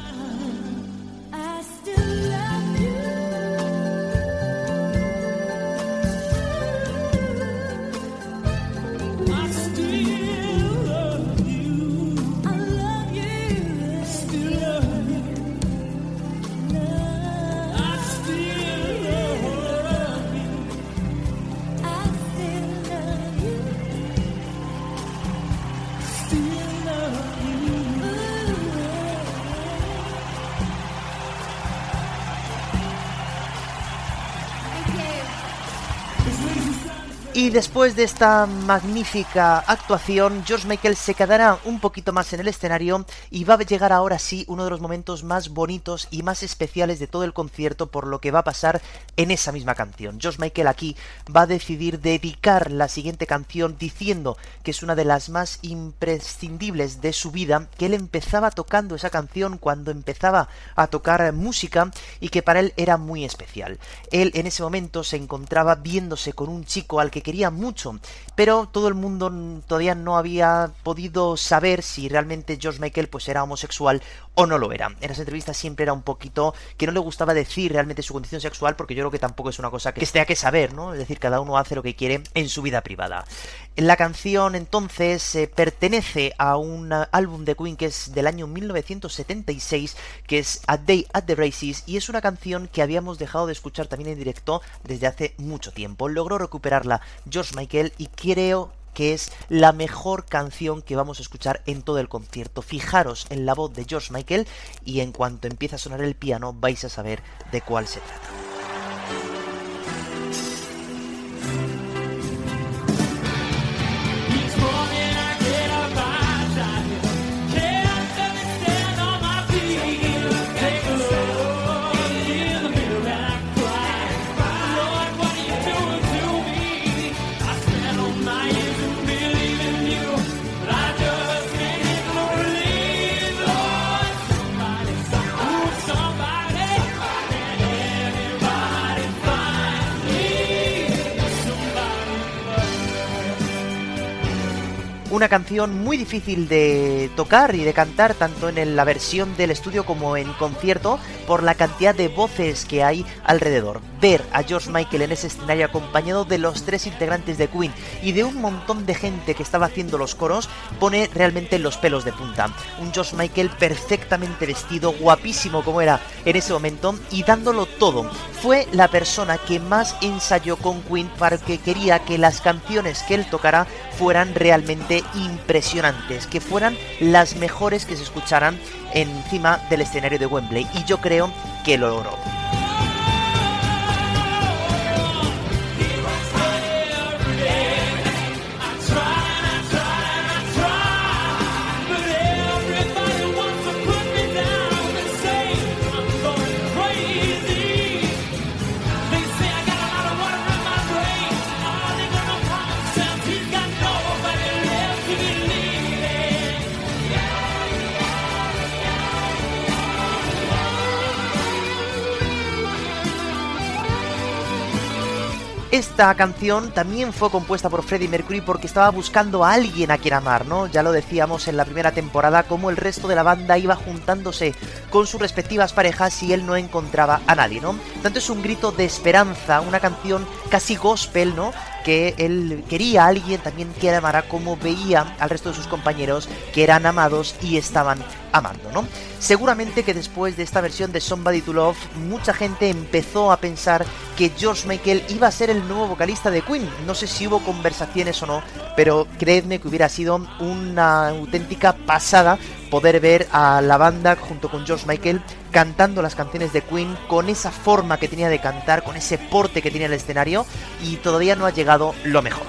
Y después de esta magnífica actuación, George Michael se quedará un poquito más en el escenario y va a llegar ahora sí uno de los momentos más bonitos y más especiales de todo el concierto por lo que va a pasar en esa misma canción. George Michael aquí va a decidir dedicar la siguiente canción diciendo que es una de las más imprescindibles de su vida, que él empezaba tocando esa canción cuando empezaba a tocar música y que para él era muy especial. Él en ese momento se encontraba viéndose con un chico al que quería mucho, pero todo el mundo todavía no había podido saber si realmente George Michael pues era homosexual o no lo era. En las entrevistas siempre era un poquito que no le gustaba decir realmente su condición sexual porque yo creo que tampoco es una cosa que esté a que saber, ¿no? Es decir, cada uno hace lo que quiere en su vida privada. La canción entonces eh, pertenece a un álbum de Queen que es del año 1976, que es A Day at the Races, y es una canción que habíamos dejado de escuchar también en directo desde hace mucho tiempo. Logró recuperarla George Michael y creo que es la mejor canción que vamos a escuchar en todo el concierto. Fijaros en la voz de George Michael y en cuanto empieza a sonar el piano vais a saber de cuál se trata. Una canción muy difícil de tocar y de cantar tanto en la versión del estudio como en concierto por la cantidad de voces que hay alrededor. Ver a George Michael en ese escenario acompañado de los tres integrantes de Queen y de un montón de gente que estaba haciendo los coros pone realmente los pelos de punta. Un George Michael perfectamente vestido, guapísimo como era en ese momento y dándolo todo. Fue la persona que más ensayó con Queen para que quería que las canciones que él tocara fueran realmente impresionantes, que fueran las mejores que se escucharan encima del escenario de Wembley. Y yo creo que lo logró. Esta canción también fue compuesta por Freddie Mercury porque estaba buscando a alguien a quien amar, ¿no? Ya lo decíamos en la primera temporada, como el resto de la banda iba juntándose con sus respectivas parejas y él no encontraba a nadie, ¿no? Tanto es un grito de esperanza, una canción casi gospel, ¿no? que él quería a alguien también que amara como veía al resto de sus compañeros que eran amados y estaban amando, ¿no? Seguramente que después de esta versión de Somebody to Love, mucha gente empezó a pensar que George Michael iba a ser el nuevo vocalista de Queen. No sé si hubo conversaciones o no, pero creedme que hubiera sido una auténtica pasada poder ver a la banda junto con George Michael cantando las canciones de Queen con esa forma que tenía de cantar, con ese porte que tenía en el escenario y todavía no ha llegado lo mejor.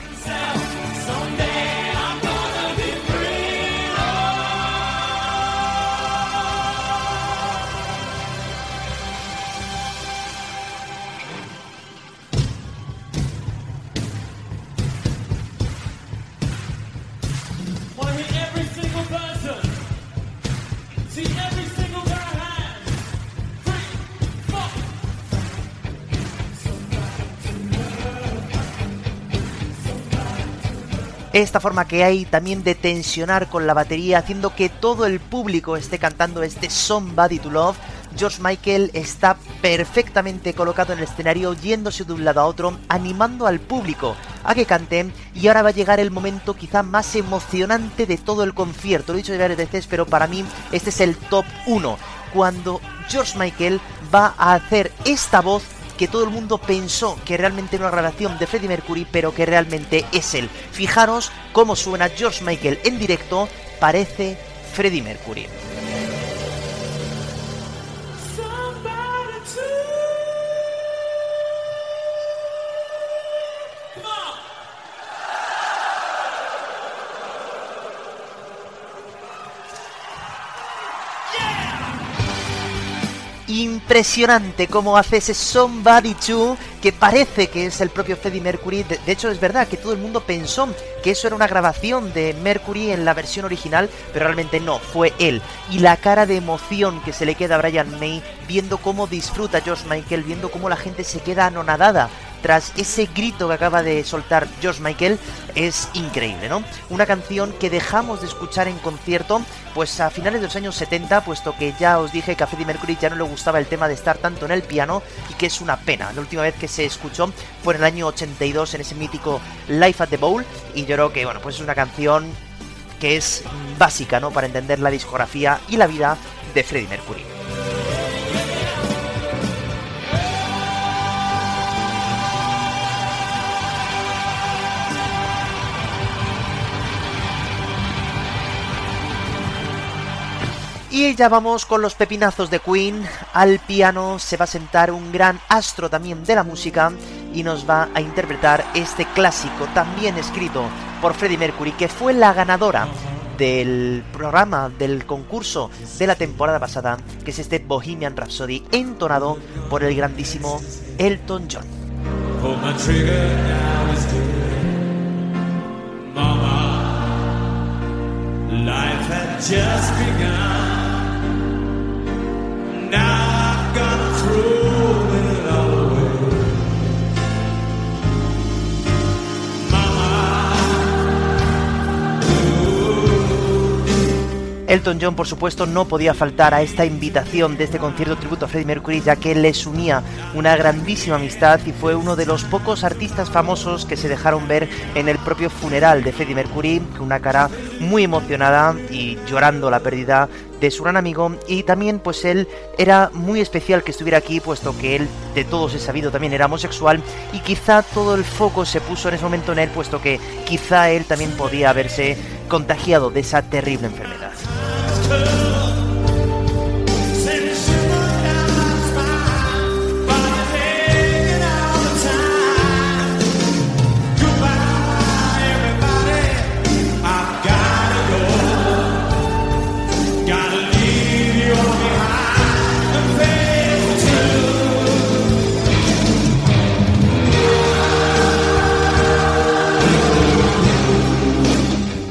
Esta forma que hay también de tensionar con la batería, haciendo que todo el público esté cantando este Somebody to Love. George Michael está perfectamente colocado en el escenario, yéndose de un lado a otro, animando al público a que canten. Y ahora va a llegar el momento quizá más emocionante de todo el concierto. Lo he dicho varias veces, pero para mí este es el top 1. Cuando George Michael va a hacer esta voz que todo el mundo pensó que realmente era una grabación de Freddie Mercury, pero que realmente es él. Fijaros cómo suena George Michael en directo, parece Freddie Mercury. Impresionante cómo hace ese Somebody To que parece que es el propio Freddie Mercury. De, hecho, es verdad que todo el mundo pensó que eso era una grabación de Mercury en la versión original, pero realmente no, fue él. Y la cara de emoción que se le queda a Brian May viendo cómo disfruta George Michael, viendo cómo la gente se queda anonadada tras ese grito que acaba de soltar George Michael es increíble, ¿no? Una canción que dejamos de escuchar en concierto pues a finales de los años 70, puesto que ya os dije que a Freddie Mercury ya no le gustaba el tema de estar tanto en el piano y que es una pena. La última vez que se escuchó fue en el año 82 en ese mítico Life at the Bowl y yo creo que bueno, pues es una canción que es básica, ¿no? Para entender la discografía y la vida de Freddie Mercury. Y ya vamos con los pepinazos de Queen. Al piano se va a sentar un gran astro también de la música y nos va a interpretar este clásico también escrito por Freddie Mercury que fue la ganadora del programa del concurso de la temporada pasada, que es este Bohemian Rhapsody entonado por el grandísimo Elton John. Elton John, por supuesto, no podía faltar a esta invitación de este concierto tributo a Freddie Mercury, ya que les unía una grandísima amistad y fue uno de los pocos artistas famosos que se dejaron ver en el propio funeral de Freddie Mercury, con una cara muy emocionada y llorando la pérdida de su gran amigo y también pues él era muy especial que estuviera aquí puesto que él de todos he sabido también era homosexual y quizá todo el foco se puso en ese momento en él puesto que quizá él también podía haberse contagiado de esa terrible enfermedad.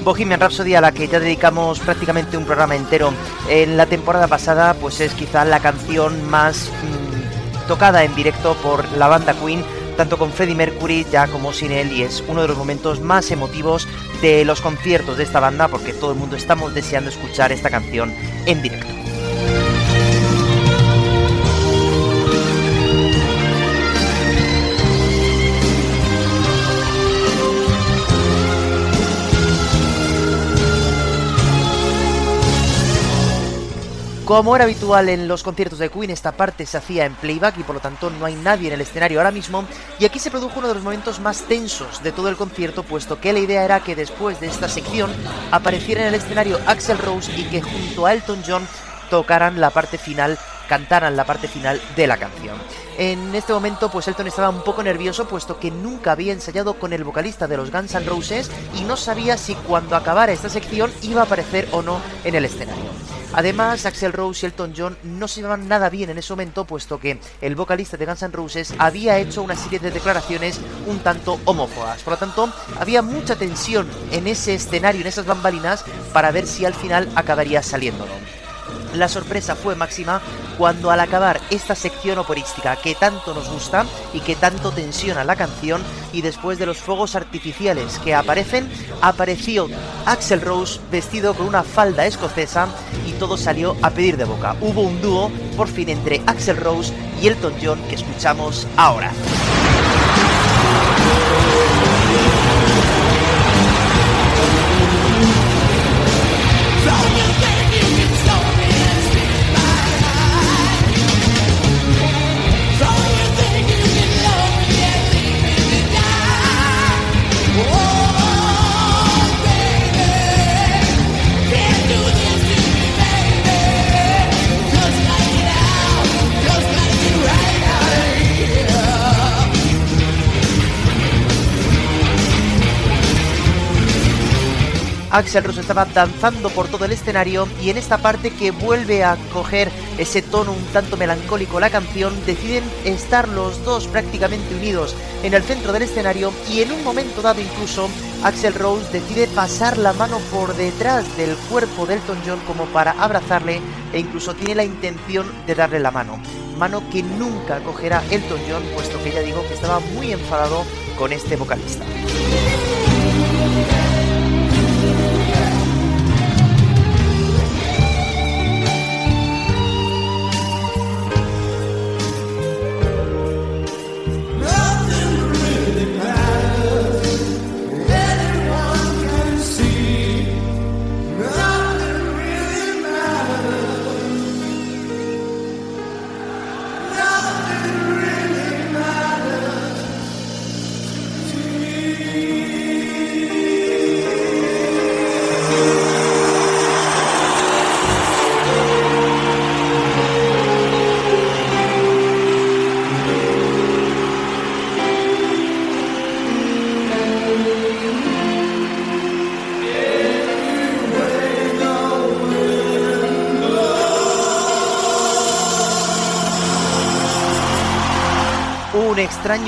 Bohemian Rhapsody a la que ya dedicamos prácticamente un programa entero en la temporada pasada, pues es quizá la canción más mm, tocada en directo por la banda Queen, tanto con Freddie Mercury ya como sin él, y es uno de los momentos más emotivos de los conciertos de esta banda porque todo el mundo estamos deseando escuchar esta canción en directo. Como era habitual en los conciertos de Queen, esta parte se hacía en playback y por lo tanto no hay nadie en el escenario ahora mismo. Y aquí se produjo uno de los momentos más tensos de todo el concierto, puesto que la idea era que después de esta sección apareciera en el escenario Axel Rose y que junto a Elton John tocaran la parte final, cantaran la parte final de la canción. En este momento, pues Elton estaba un poco nervioso, puesto que nunca había ensayado con el vocalista de los Guns N' Roses y no sabía si cuando acabara esta sección iba a aparecer o no en el escenario. Además, Axel Rose y Elton John no se llevaban nada bien en ese momento, puesto que el vocalista de Guns N' Roses había hecho una serie de declaraciones un tanto homófobas. Por lo tanto, había mucha tensión en ese escenario, en esas bambalinas, para ver si al final acabaría saliéndolo. La sorpresa fue máxima cuando al acabar esta sección operística que tanto nos gusta y que tanto tensiona la canción y después de los fuegos artificiales que aparecen, apareció Axel Rose vestido con una falda escocesa y todo salió a pedir de boca. Hubo un dúo por fin entre Axel Rose y Elton John que escuchamos ahora. Axel Rose estaba danzando por todo el escenario y en esta parte que vuelve a coger ese tono un tanto melancólico la canción, deciden estar los dos prácticamente unidos en el centro del escenario y en un momento dado incluso Axel Rose decide pasar la mano por detrás del cuerpo de Elton John como para abrazarle e incluso tiene la intención de darle la mano. Mano que nunca cogerá Elton John puesto que ya digo que estaba muy enfadado con este vocalista.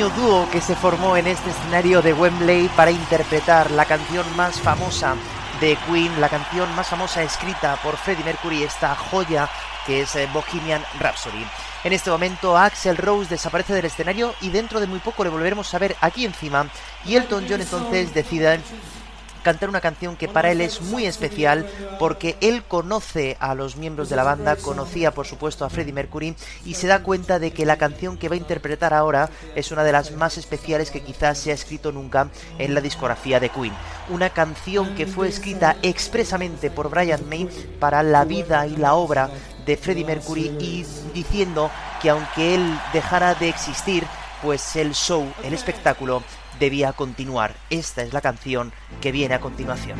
Extraño dúo que se formó en este escenario de Wembley para interpretar la canción más famosa de Queen, la canción más famosa escrita por Freddie Mercury, esta joya que es eh, Bohemian Rhapsody. En este momento Axel Rose desaparece del escenario y dentro de muy poco le volveremos a ver aquí encima y Elton John entonces decide cantar una canción que para él es muy especial porque él conoce a los miembros de la banda, conocía por supuesto a Freddie Mercury y se da cuenta de que la canción que va a interpretar ahora es una de las más especiales que quizás se ha escrito nunca en la discografía de Queen. Una canción que fue escrita expresamente por Brian May para la vida y la obra de Freddie Mercury y diciendo que aunque él dejara de existir, pues el show, el espectáculo, debía continuar. Esta es la canción que viene a continuación.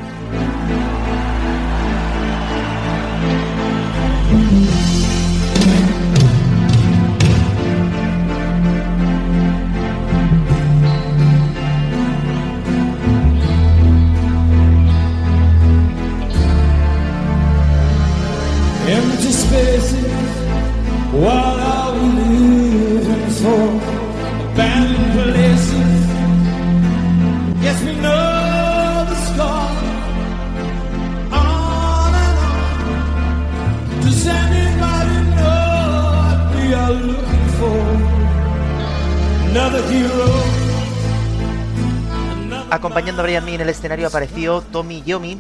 Acompañando a Brian May en el escenario apareció Tommy Yomi,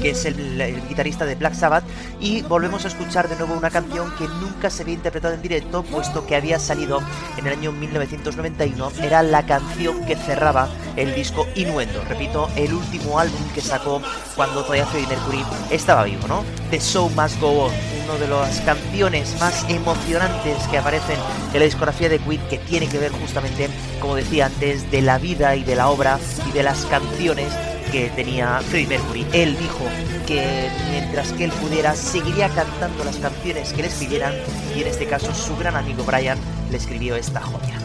que es el, guitarrista de Black Sabbath, y volvemos a escuchar de nuevo una canción que nunca se había interpretado en directo, puesto que había salido en el año 1991, era la canción que cerraba el disco Innuendo, repito, el último álbum que sacó cuando todavía Freddie Mercury estaba vivo, ¿no? The Show Must Go On, una de las canciones más emocionantes que aparecen en la discografía de Queen, que tiene que ver justamente, como decía antes, de la vida y de la obra y de las canciones que tenía Freddie Mercury. Él dijo que mientras que él pudiera, seguiría cantando las canciones que le escribieran y en este caso su gran amigo Brian le escribió esta joya.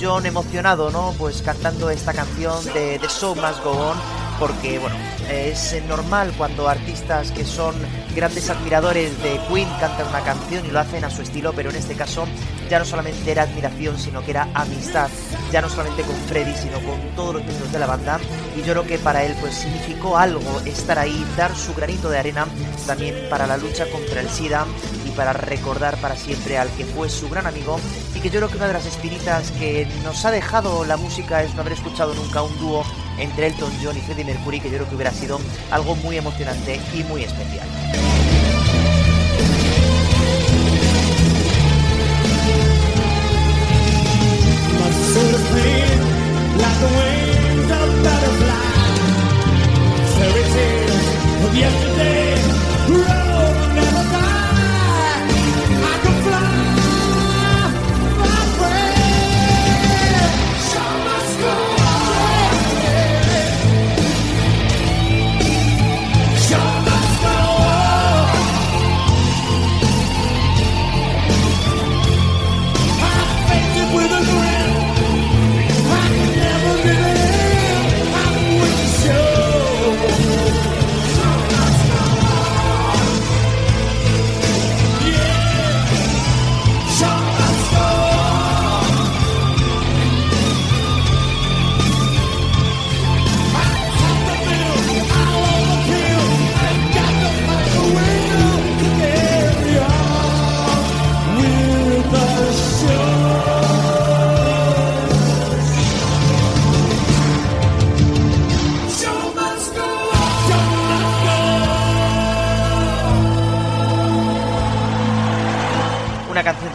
John emocionado, ¿no? Pues cantando esta canción de The Show Must Go On, porque, bueno, es normal cuando artistas que son grandes admiradores de Queen cantan una canción y lo hacen a su estilo, pero en este caso ya no solamente era admiración, sino que era amistad, ya no solamente con Freddy, sino con todos los miembros de la banda, y yo creo que para él pues significó algo estar ahí, dar su granito de arena también para la lucha contra el SIDA para recordar para siempre al que fue su gran amigo y que yo creo que una de las espiritas que nos ha dejado la música es no haber escuchado nunca un dúo entre Elton John y Freddie Mercury que yo creo que hubiera sido algo muy emocionante y muy especial.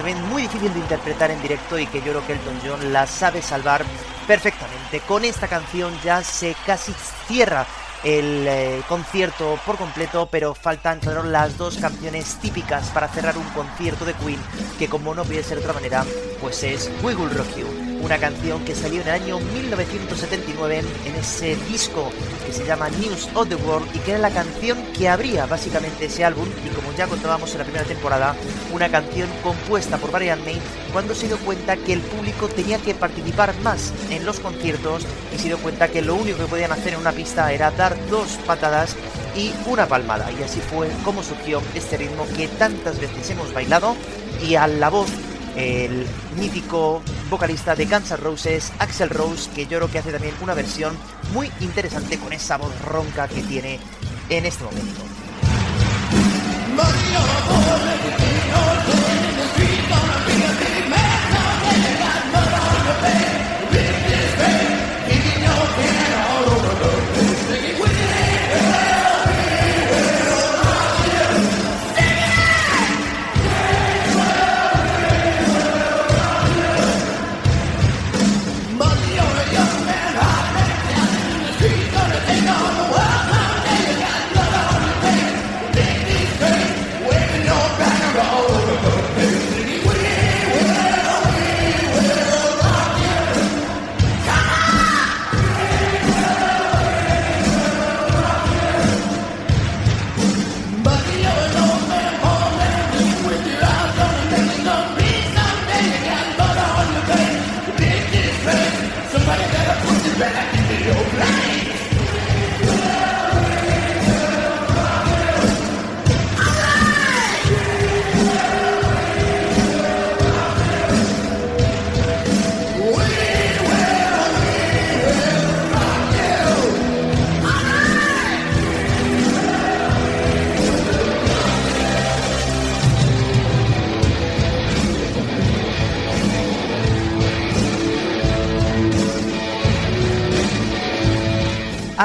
En directo y que yo creo que Elton John la sabe salvar perfectamente. Con esta canción ya se casi cierra el eh, concierto por completo, pero faltan, claro, las dos canciones típicas para cerrar un concierto de Queen, que como no puede ser de otra manera, pues es We Will Rock You una canción que salió en el año 1979 en ese disco que se llama News of the World y que era la canción que abría básicamente ese álbum y como ya contábamos en la primera temporada, una canción compuesta por Brian May cuando se dio cuenta que el público tenía que participar más en los conciertos y se dio cuenta que lo único que podían hacer en una pista era dar dos patadas y una palmada. Y así fue como surgió este ritmo que tantas veces hemos bailado y a la voz el mítico vocalista de Guns N' Roses, Axel Rose, que yo creo que hace también una versión muy interesante con esa voz ronca que tiene en este momento.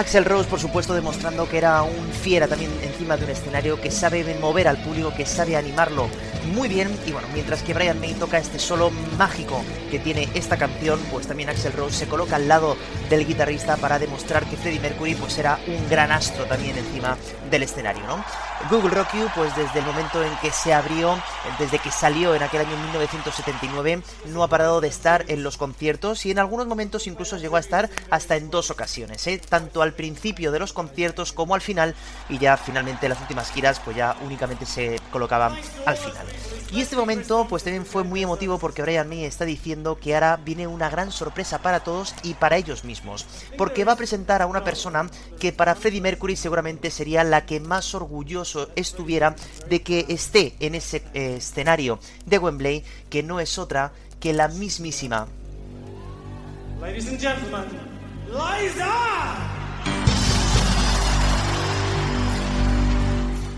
Axel Rose, por supuesto, demostrando que era un fiera también encima de un escenario, que sabe mover al público, que sabe animarlo muy bien. Y bueno, mientras que Brian May toca este solo mágico que tiene esta canción, pues también Axel Rose se coloca al lado del guitarrista para demostrar que Freddie Mercury pues era un gran astro también encima del escenario, ¿no? Google Rock You, pues desde el momento en que se abrió, desde que salió en aquel año 1979, no ha parado de estar en los conciertos y en algunos momentos incluso llegó a estar hasta en dos ocasiones, ¿eh? tanto al principio de los conciertos como al final y ya finalmente las últimas giras pues ya únicamente se colocaban al final. Y este momento pues también fue muy emotivo porque Brian May está diciendo que ahora viene una gran sorpresa para todos y para ellos mismos, porque va a presentar a una persona que para Freddie Mercury seguramente sería la que más orgulloso estuviera de que esté en ese eh, escenario de Wembley, que no es otra que la mismísima.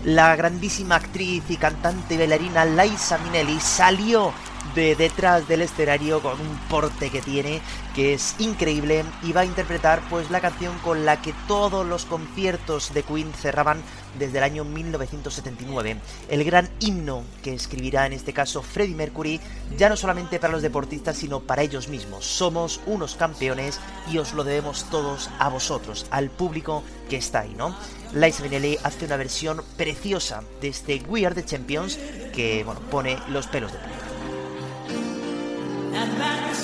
La grandísima actriz y cantante bailarina Liza Minnelli salió de detrás del escenario con un porte que tiene que es increíble y va a interpretar pues la canción con la que todos los conciertos de Queen cerraban desde el año 1979, el gran himno que escribirá en este caso Freddie Mercury, ya no solamente para los deportistas, sino para ellos mismos. Somos unos campeones y os lo debemos todos a vosotros, al público que está ahí, ¿no? Liza Minnelli hace una versión preciosa de este We Are the Champions que, bueno, pone los pelos de punta. Y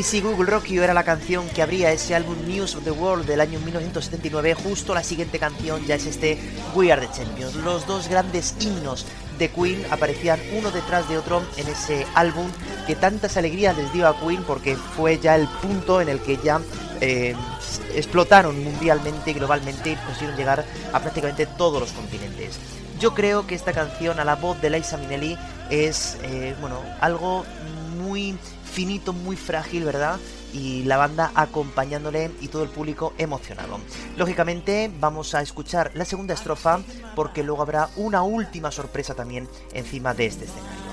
si Google Rock You era la canción que abría ese álbum News of the World del año 1979, justo la siguiente canción ya es este We Are the Champions. Los dos grandes himnos de Queen aparecían uno detrás de otro en ese álbum que tantas alegrías les dio a Queen porque fue ya el punto en el que ya eh, explotaron mundialmente y globalmente y consiguieron llegar a prácticamente todos los continentes. Yo creo que esta canción a la voz de Liza Minnelli es eh, bueno algo muy finito, muy frágil, ¿verdad? Y la banda acompañándole y todo el público emocionado. Lógicamente vamos a escuchar la segunda estrofa porque luego habrá una última sorpresa también encima de este escenario.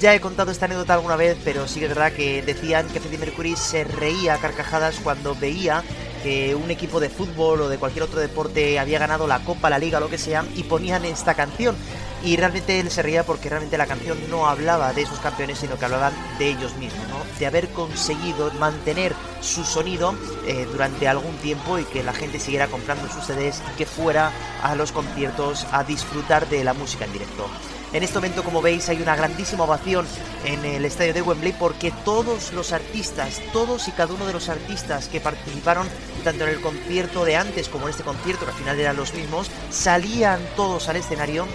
Ya he contado esta anécdota alguna vez, pero sí que es verdad que decían que Freddie Mercury se reía a carcajadas cuando veía que un equipo de fútbol o de cualquier otro deporte había ganado la Copa, la Liga, lo que sea, y ponían esta canción. Y realmente él se reía porque realmente la canción no hablaba de esos campeones, sino que hablaban de ellos mismos, ¿no? De haber conseguido mantener su sonido eh, durante algún tiempo y que la gente siguiera comprando sus CDs y que fuera a los conciertos a disfrutar de la música en directo. En este momento, como veis, hay una grandísima ovación en el estadio de Wembley porque todos los artistas, todos y cada uno de los artistas que participaron tanto en el concierto de antes como en este concierto, que al final eran los mismos, salían todos al escenario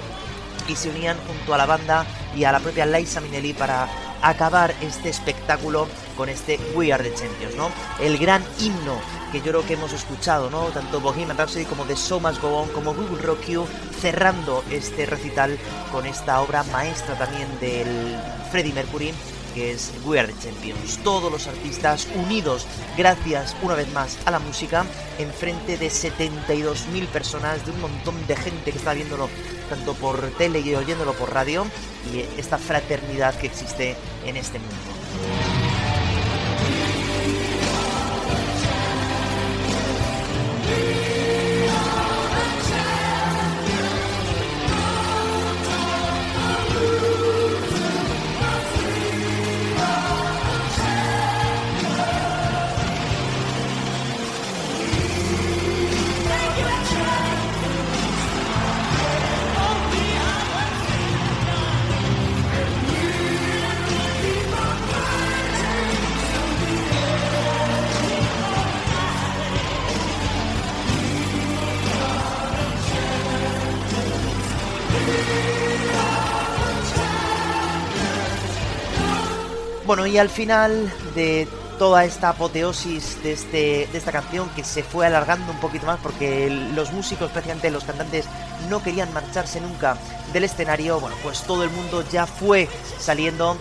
y se unían junto a la banda y a la propia Liza Minnelli para acabar este espectáculo con este We Are the Champions, ¿no? El gran himno que yo creo que hemos escuchado, ¿no? Tanto Bohemian Rhapsody como The So Much Go On, como Google Rock You, cerrando este recital con esta obra maestra también del Freddie Mercury que es We Are the Champions. Todos los artistas unidos, gracias una vez más a la música, en frente de 72.000 personas, de un montón de gente que está viéndolo tanto por tele y oyéndolo por radio, y esta fraternidad que existe en este mundo. Bueno, y al final de toda esta apoteosis de, este, de esta canción que se fue alargando un poquito más porque los músicos, especialmente los cantantes, no querían marcharse nunca del escenario, bueno, pues todo el mundo ya fue saliendo.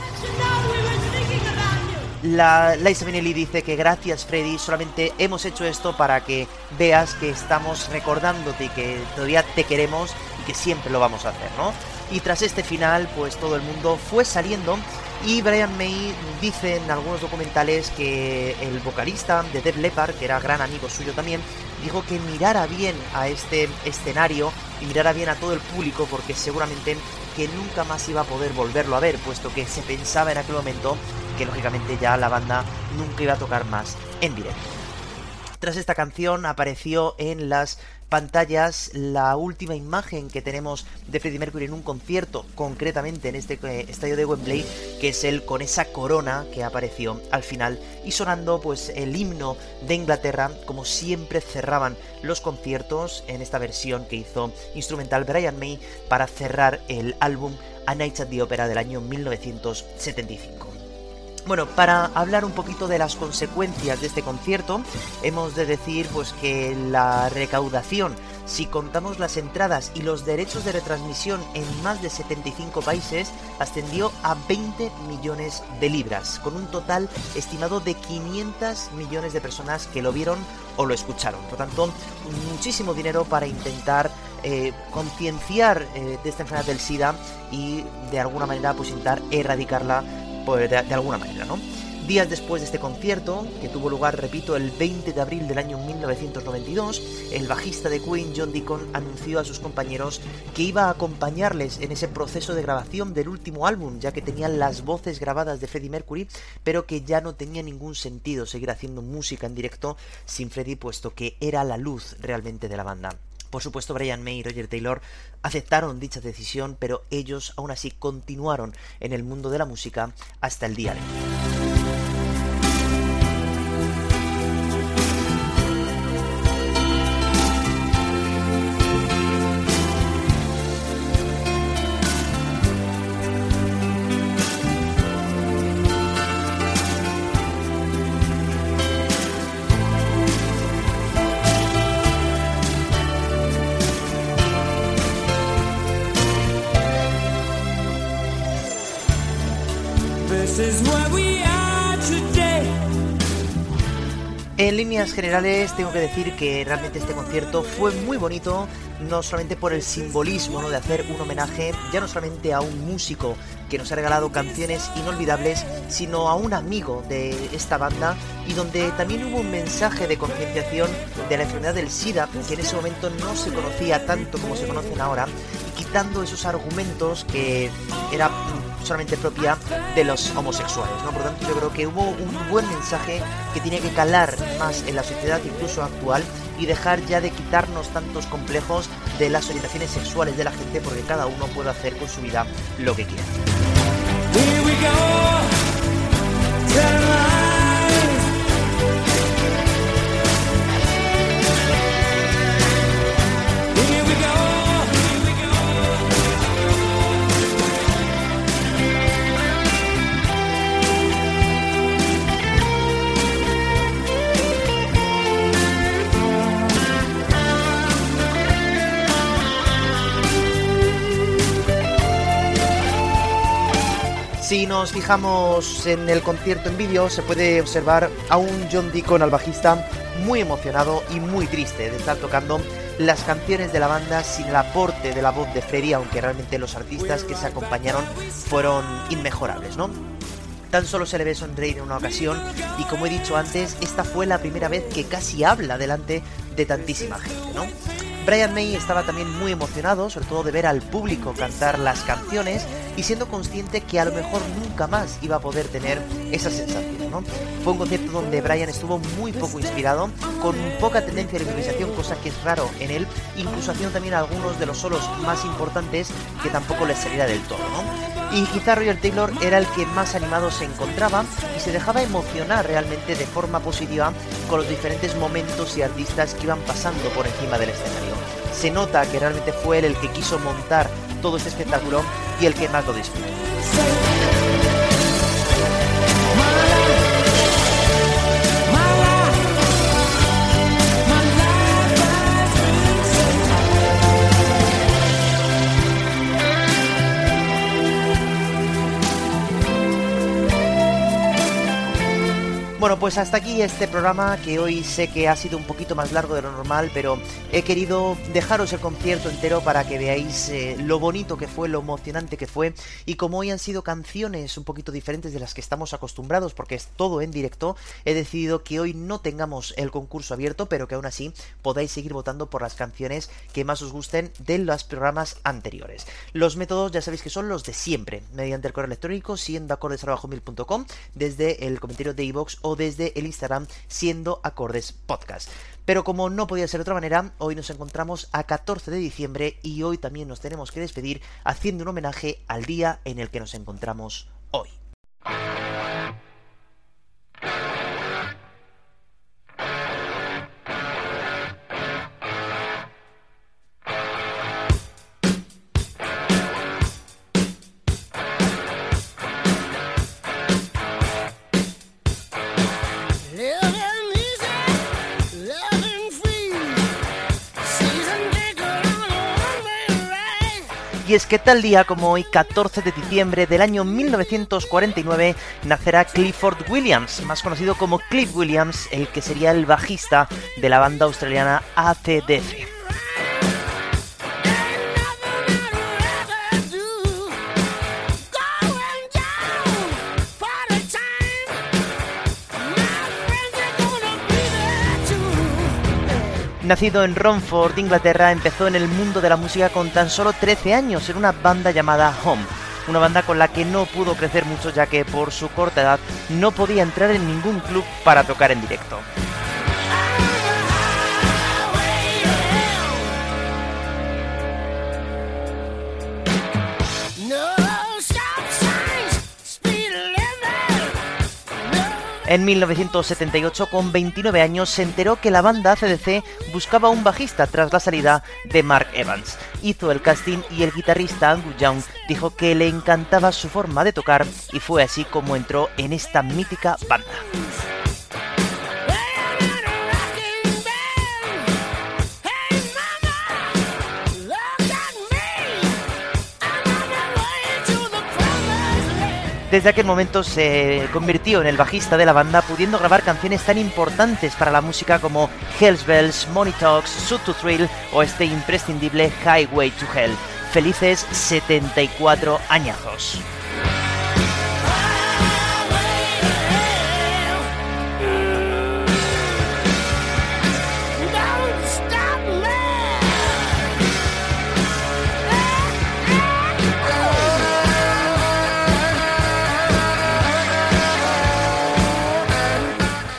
La Liza Minnelli dice que gracias Freddy, solamente hemos hecho esto para que veas que estamos recordándote y que todavía te queremos y que siempre lo vamos a hacer, ¿no? Y tras este final, pues todo el mundo fue saliendo Y Brian May dice en algunos documentales que el vocalista de Dead Leppard, que era gran amigo suyo también, dijo que mirara bien a este escenario y mirara bien a todo el público porque seguramente que nunca más iba a poder volverlo a ver, puesto que se pensaba en aquel momento que lógicamente ya la banda nunca iba a tocar más en directo. Tras esta canción apareció en las pantallas la última imagen que tenemos de Freddie Mercury en un concierto, concretamente en este eh, estadio de Wembley, que es el con esa corona que apareció al final y sonando pues el himno de Inglaterra, como siempre cerraban los conciertos en esta versión que hizo instrumental Brian May para cerrar el álbum A Night at the Opera del año 1975. Bueno, para hablar un poquito de las consecuencias de este concierto, hemos de decir pues que la recaudación, si contamos las entradas y los derechos de retransmisión en más de 75 países, ascendió a 20 millones de libras, con un total estimado de 500 millones de personas que lo vieron o lo escucharon. Por tanto, muchísimo dinero para intentar eh, concienciar eh, de esta enfermedad del SIDA y de alguna manera pues intentar erradicarla pues, de, alguna manera, ¿no? Días después de este concierto, que tuvo lugar, repito, el 20 de abril del año 1992, el bajista de Queen, John Deacon, anunció a sus compañeros que iba a acompañarles en ese proceso de grabación del último álbum, ya que tenían las voces grabadas de Freddie Mercury, pero que ya no tenía ningún sentido seguir haciendo música en directo sin Freddie, puesto que era la luz realmente de la banda. Por supuesto, Brian May y Roger Taylor aceptaron dicha decisión, pero ellos aún así continuaron en el mundo de la música hasta el día de hoy. En líneas generales tengo que decir que realmente este concierto fue muy bonito, no solamente por el simbolismo de hacer un homenaje ya no solamente a un músico que nos ha regalado canciones inolvidables, sino a un amigo de esta banda y donde también hubo un mensaje de concienciación de la enfermedad del SIDA, que en ese momento no se conocía tanto como se conocen ahora, y quitando esos argumentos que era solamente propia de los homosexuales. ¿no? Por lo tanto, yo creo que hubo un buen mensaje que tiene que calar más en la sociedad incluso actual y dejar ya de quitarnos tantos complejos de las orientaciones sexuales de la gente porque cada uno puede hacer con su vida lo que quiera. Si nos fijamos en el concierto en vídeo, se puede observar a un John Deacon al bajista muy emocionado y muy triste de estar tocando las canciones de la banda sin el aporte de la voz de Freddie, aunque realmente los artistas que se acompañaron fueron inmejorables, ¿no? Tan solo se le ve sonreír en una ocasión y como he dicho antes, esta fue la primera vez que casi habla delante de tantísima gente, ¿no? Brian May estaba también muy emocionado, sobre todo de ver al público cantar las canciones y siendo consciente que a lo mejor nunca más iba a poder tener esa sensación. Fue un concierto donde Brian estuvo muy poco inspirado, con poca tendencia de improvisación, cosa que es raro en él, incluso haciendo también algunos de los solos más importantes que tampoco le saliera del todo, ¿no? Y quizá Roger Taylor era el que más animado se encontraba y se dejaba emocionar realmente de forma positiva con los diferentes momentos y artistas que iban pasando por encima del escenario. Se nota que realmente fue él el que quiso montar todo este espectáculo y el que más lo disfruta. Bueno, pues hasta aquí este programa que hoy sé que ha sido un poquito más largo de lo normal, pero he querido dejaros el concierto entero para que veáis eh, lo bonito que fue, lo emocionante que fue y como hoy han sido canciones un poquito diferentes de las que estamos acostumbrados porque es todo en directo, he decidido que hoy no tengamos el concurso abierto, pero que aún así podáis seguir votando por las canciones que más os gusten de los programas anteriores. Los métodos ya sabéis que son los de siempre, mediante el correo electrónico siendo desde el comentario de iVoox o desde el Instagram siendo acordes podcast. Pero como no podía ser de otra manera, hoy nos encontramos a 14 de diciembre y hoy también nos tenemos que despedir haciendo un homenaje al día en el que nos encontramos hoy. Es que tal día como hoy, 14 de diciembre del año 1949, nacerá Clifford Williams, más conocido como Cliff Williams, el que sería el bajista de la banda australiana ACDC. Nacido en Romford, Inglaterra, empezó en el mundo de la música con tan solo 13 años en una banda llamada Home. Una banda con la que no pudo crecer mucho ya que por su corta edad no podía entrar en ningún club para tocar en directo. En 1978, con 29 años, se enteró que la banda CDC buscaba un bajista tras la salida de Mark Evans. Hizo el casting y el guitarrista Angus Young dijo que le encantaba su forma de tocar y fue así como entró en esta mítica banda. Desde aquel momento se convirtió en el bajista de la banda, pudiendo grabar canciones tan importantes para la música como Hell's Bells, Money Talks, Suit to Thrill o este imprescindible Highway to Hell. Felices 74 añazos.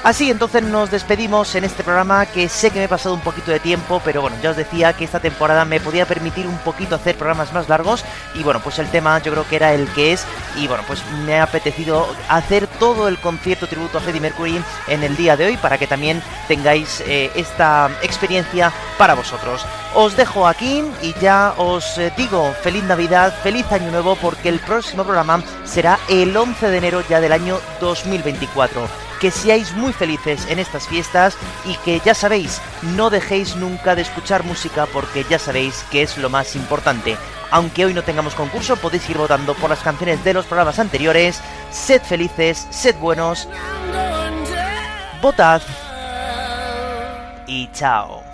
Así entonces nos despedimos en este programa que sé que me he pasado un poquito de tiempo, pero bueno, ya os decía que esta temporada me podía permitir un poquito hacer programas más largos y bueno, pues el tema yo creo que era el que es y bueno, pues me ha apetecido hacer todo el concierto tributo a Freddie Mercury en el día de hoy para que también tengáis eh, esta experiencia para vosotros. Os dejo aquí y ya os eh, digo feliz Navidad, feliz Año Nuevo porque el próximo programa será el 11 de enero ya del año 2024 que seáis muy felices en estas fiestas y que ya sabéis, no dejéis nunca de escuchar música porque ya sabéis que es lo más importante. Aunque hoy no tengamos concurso, podéis ir votando por las canciones de los programas anteriores. Sed felices, sed buenos. Votad. Y chao.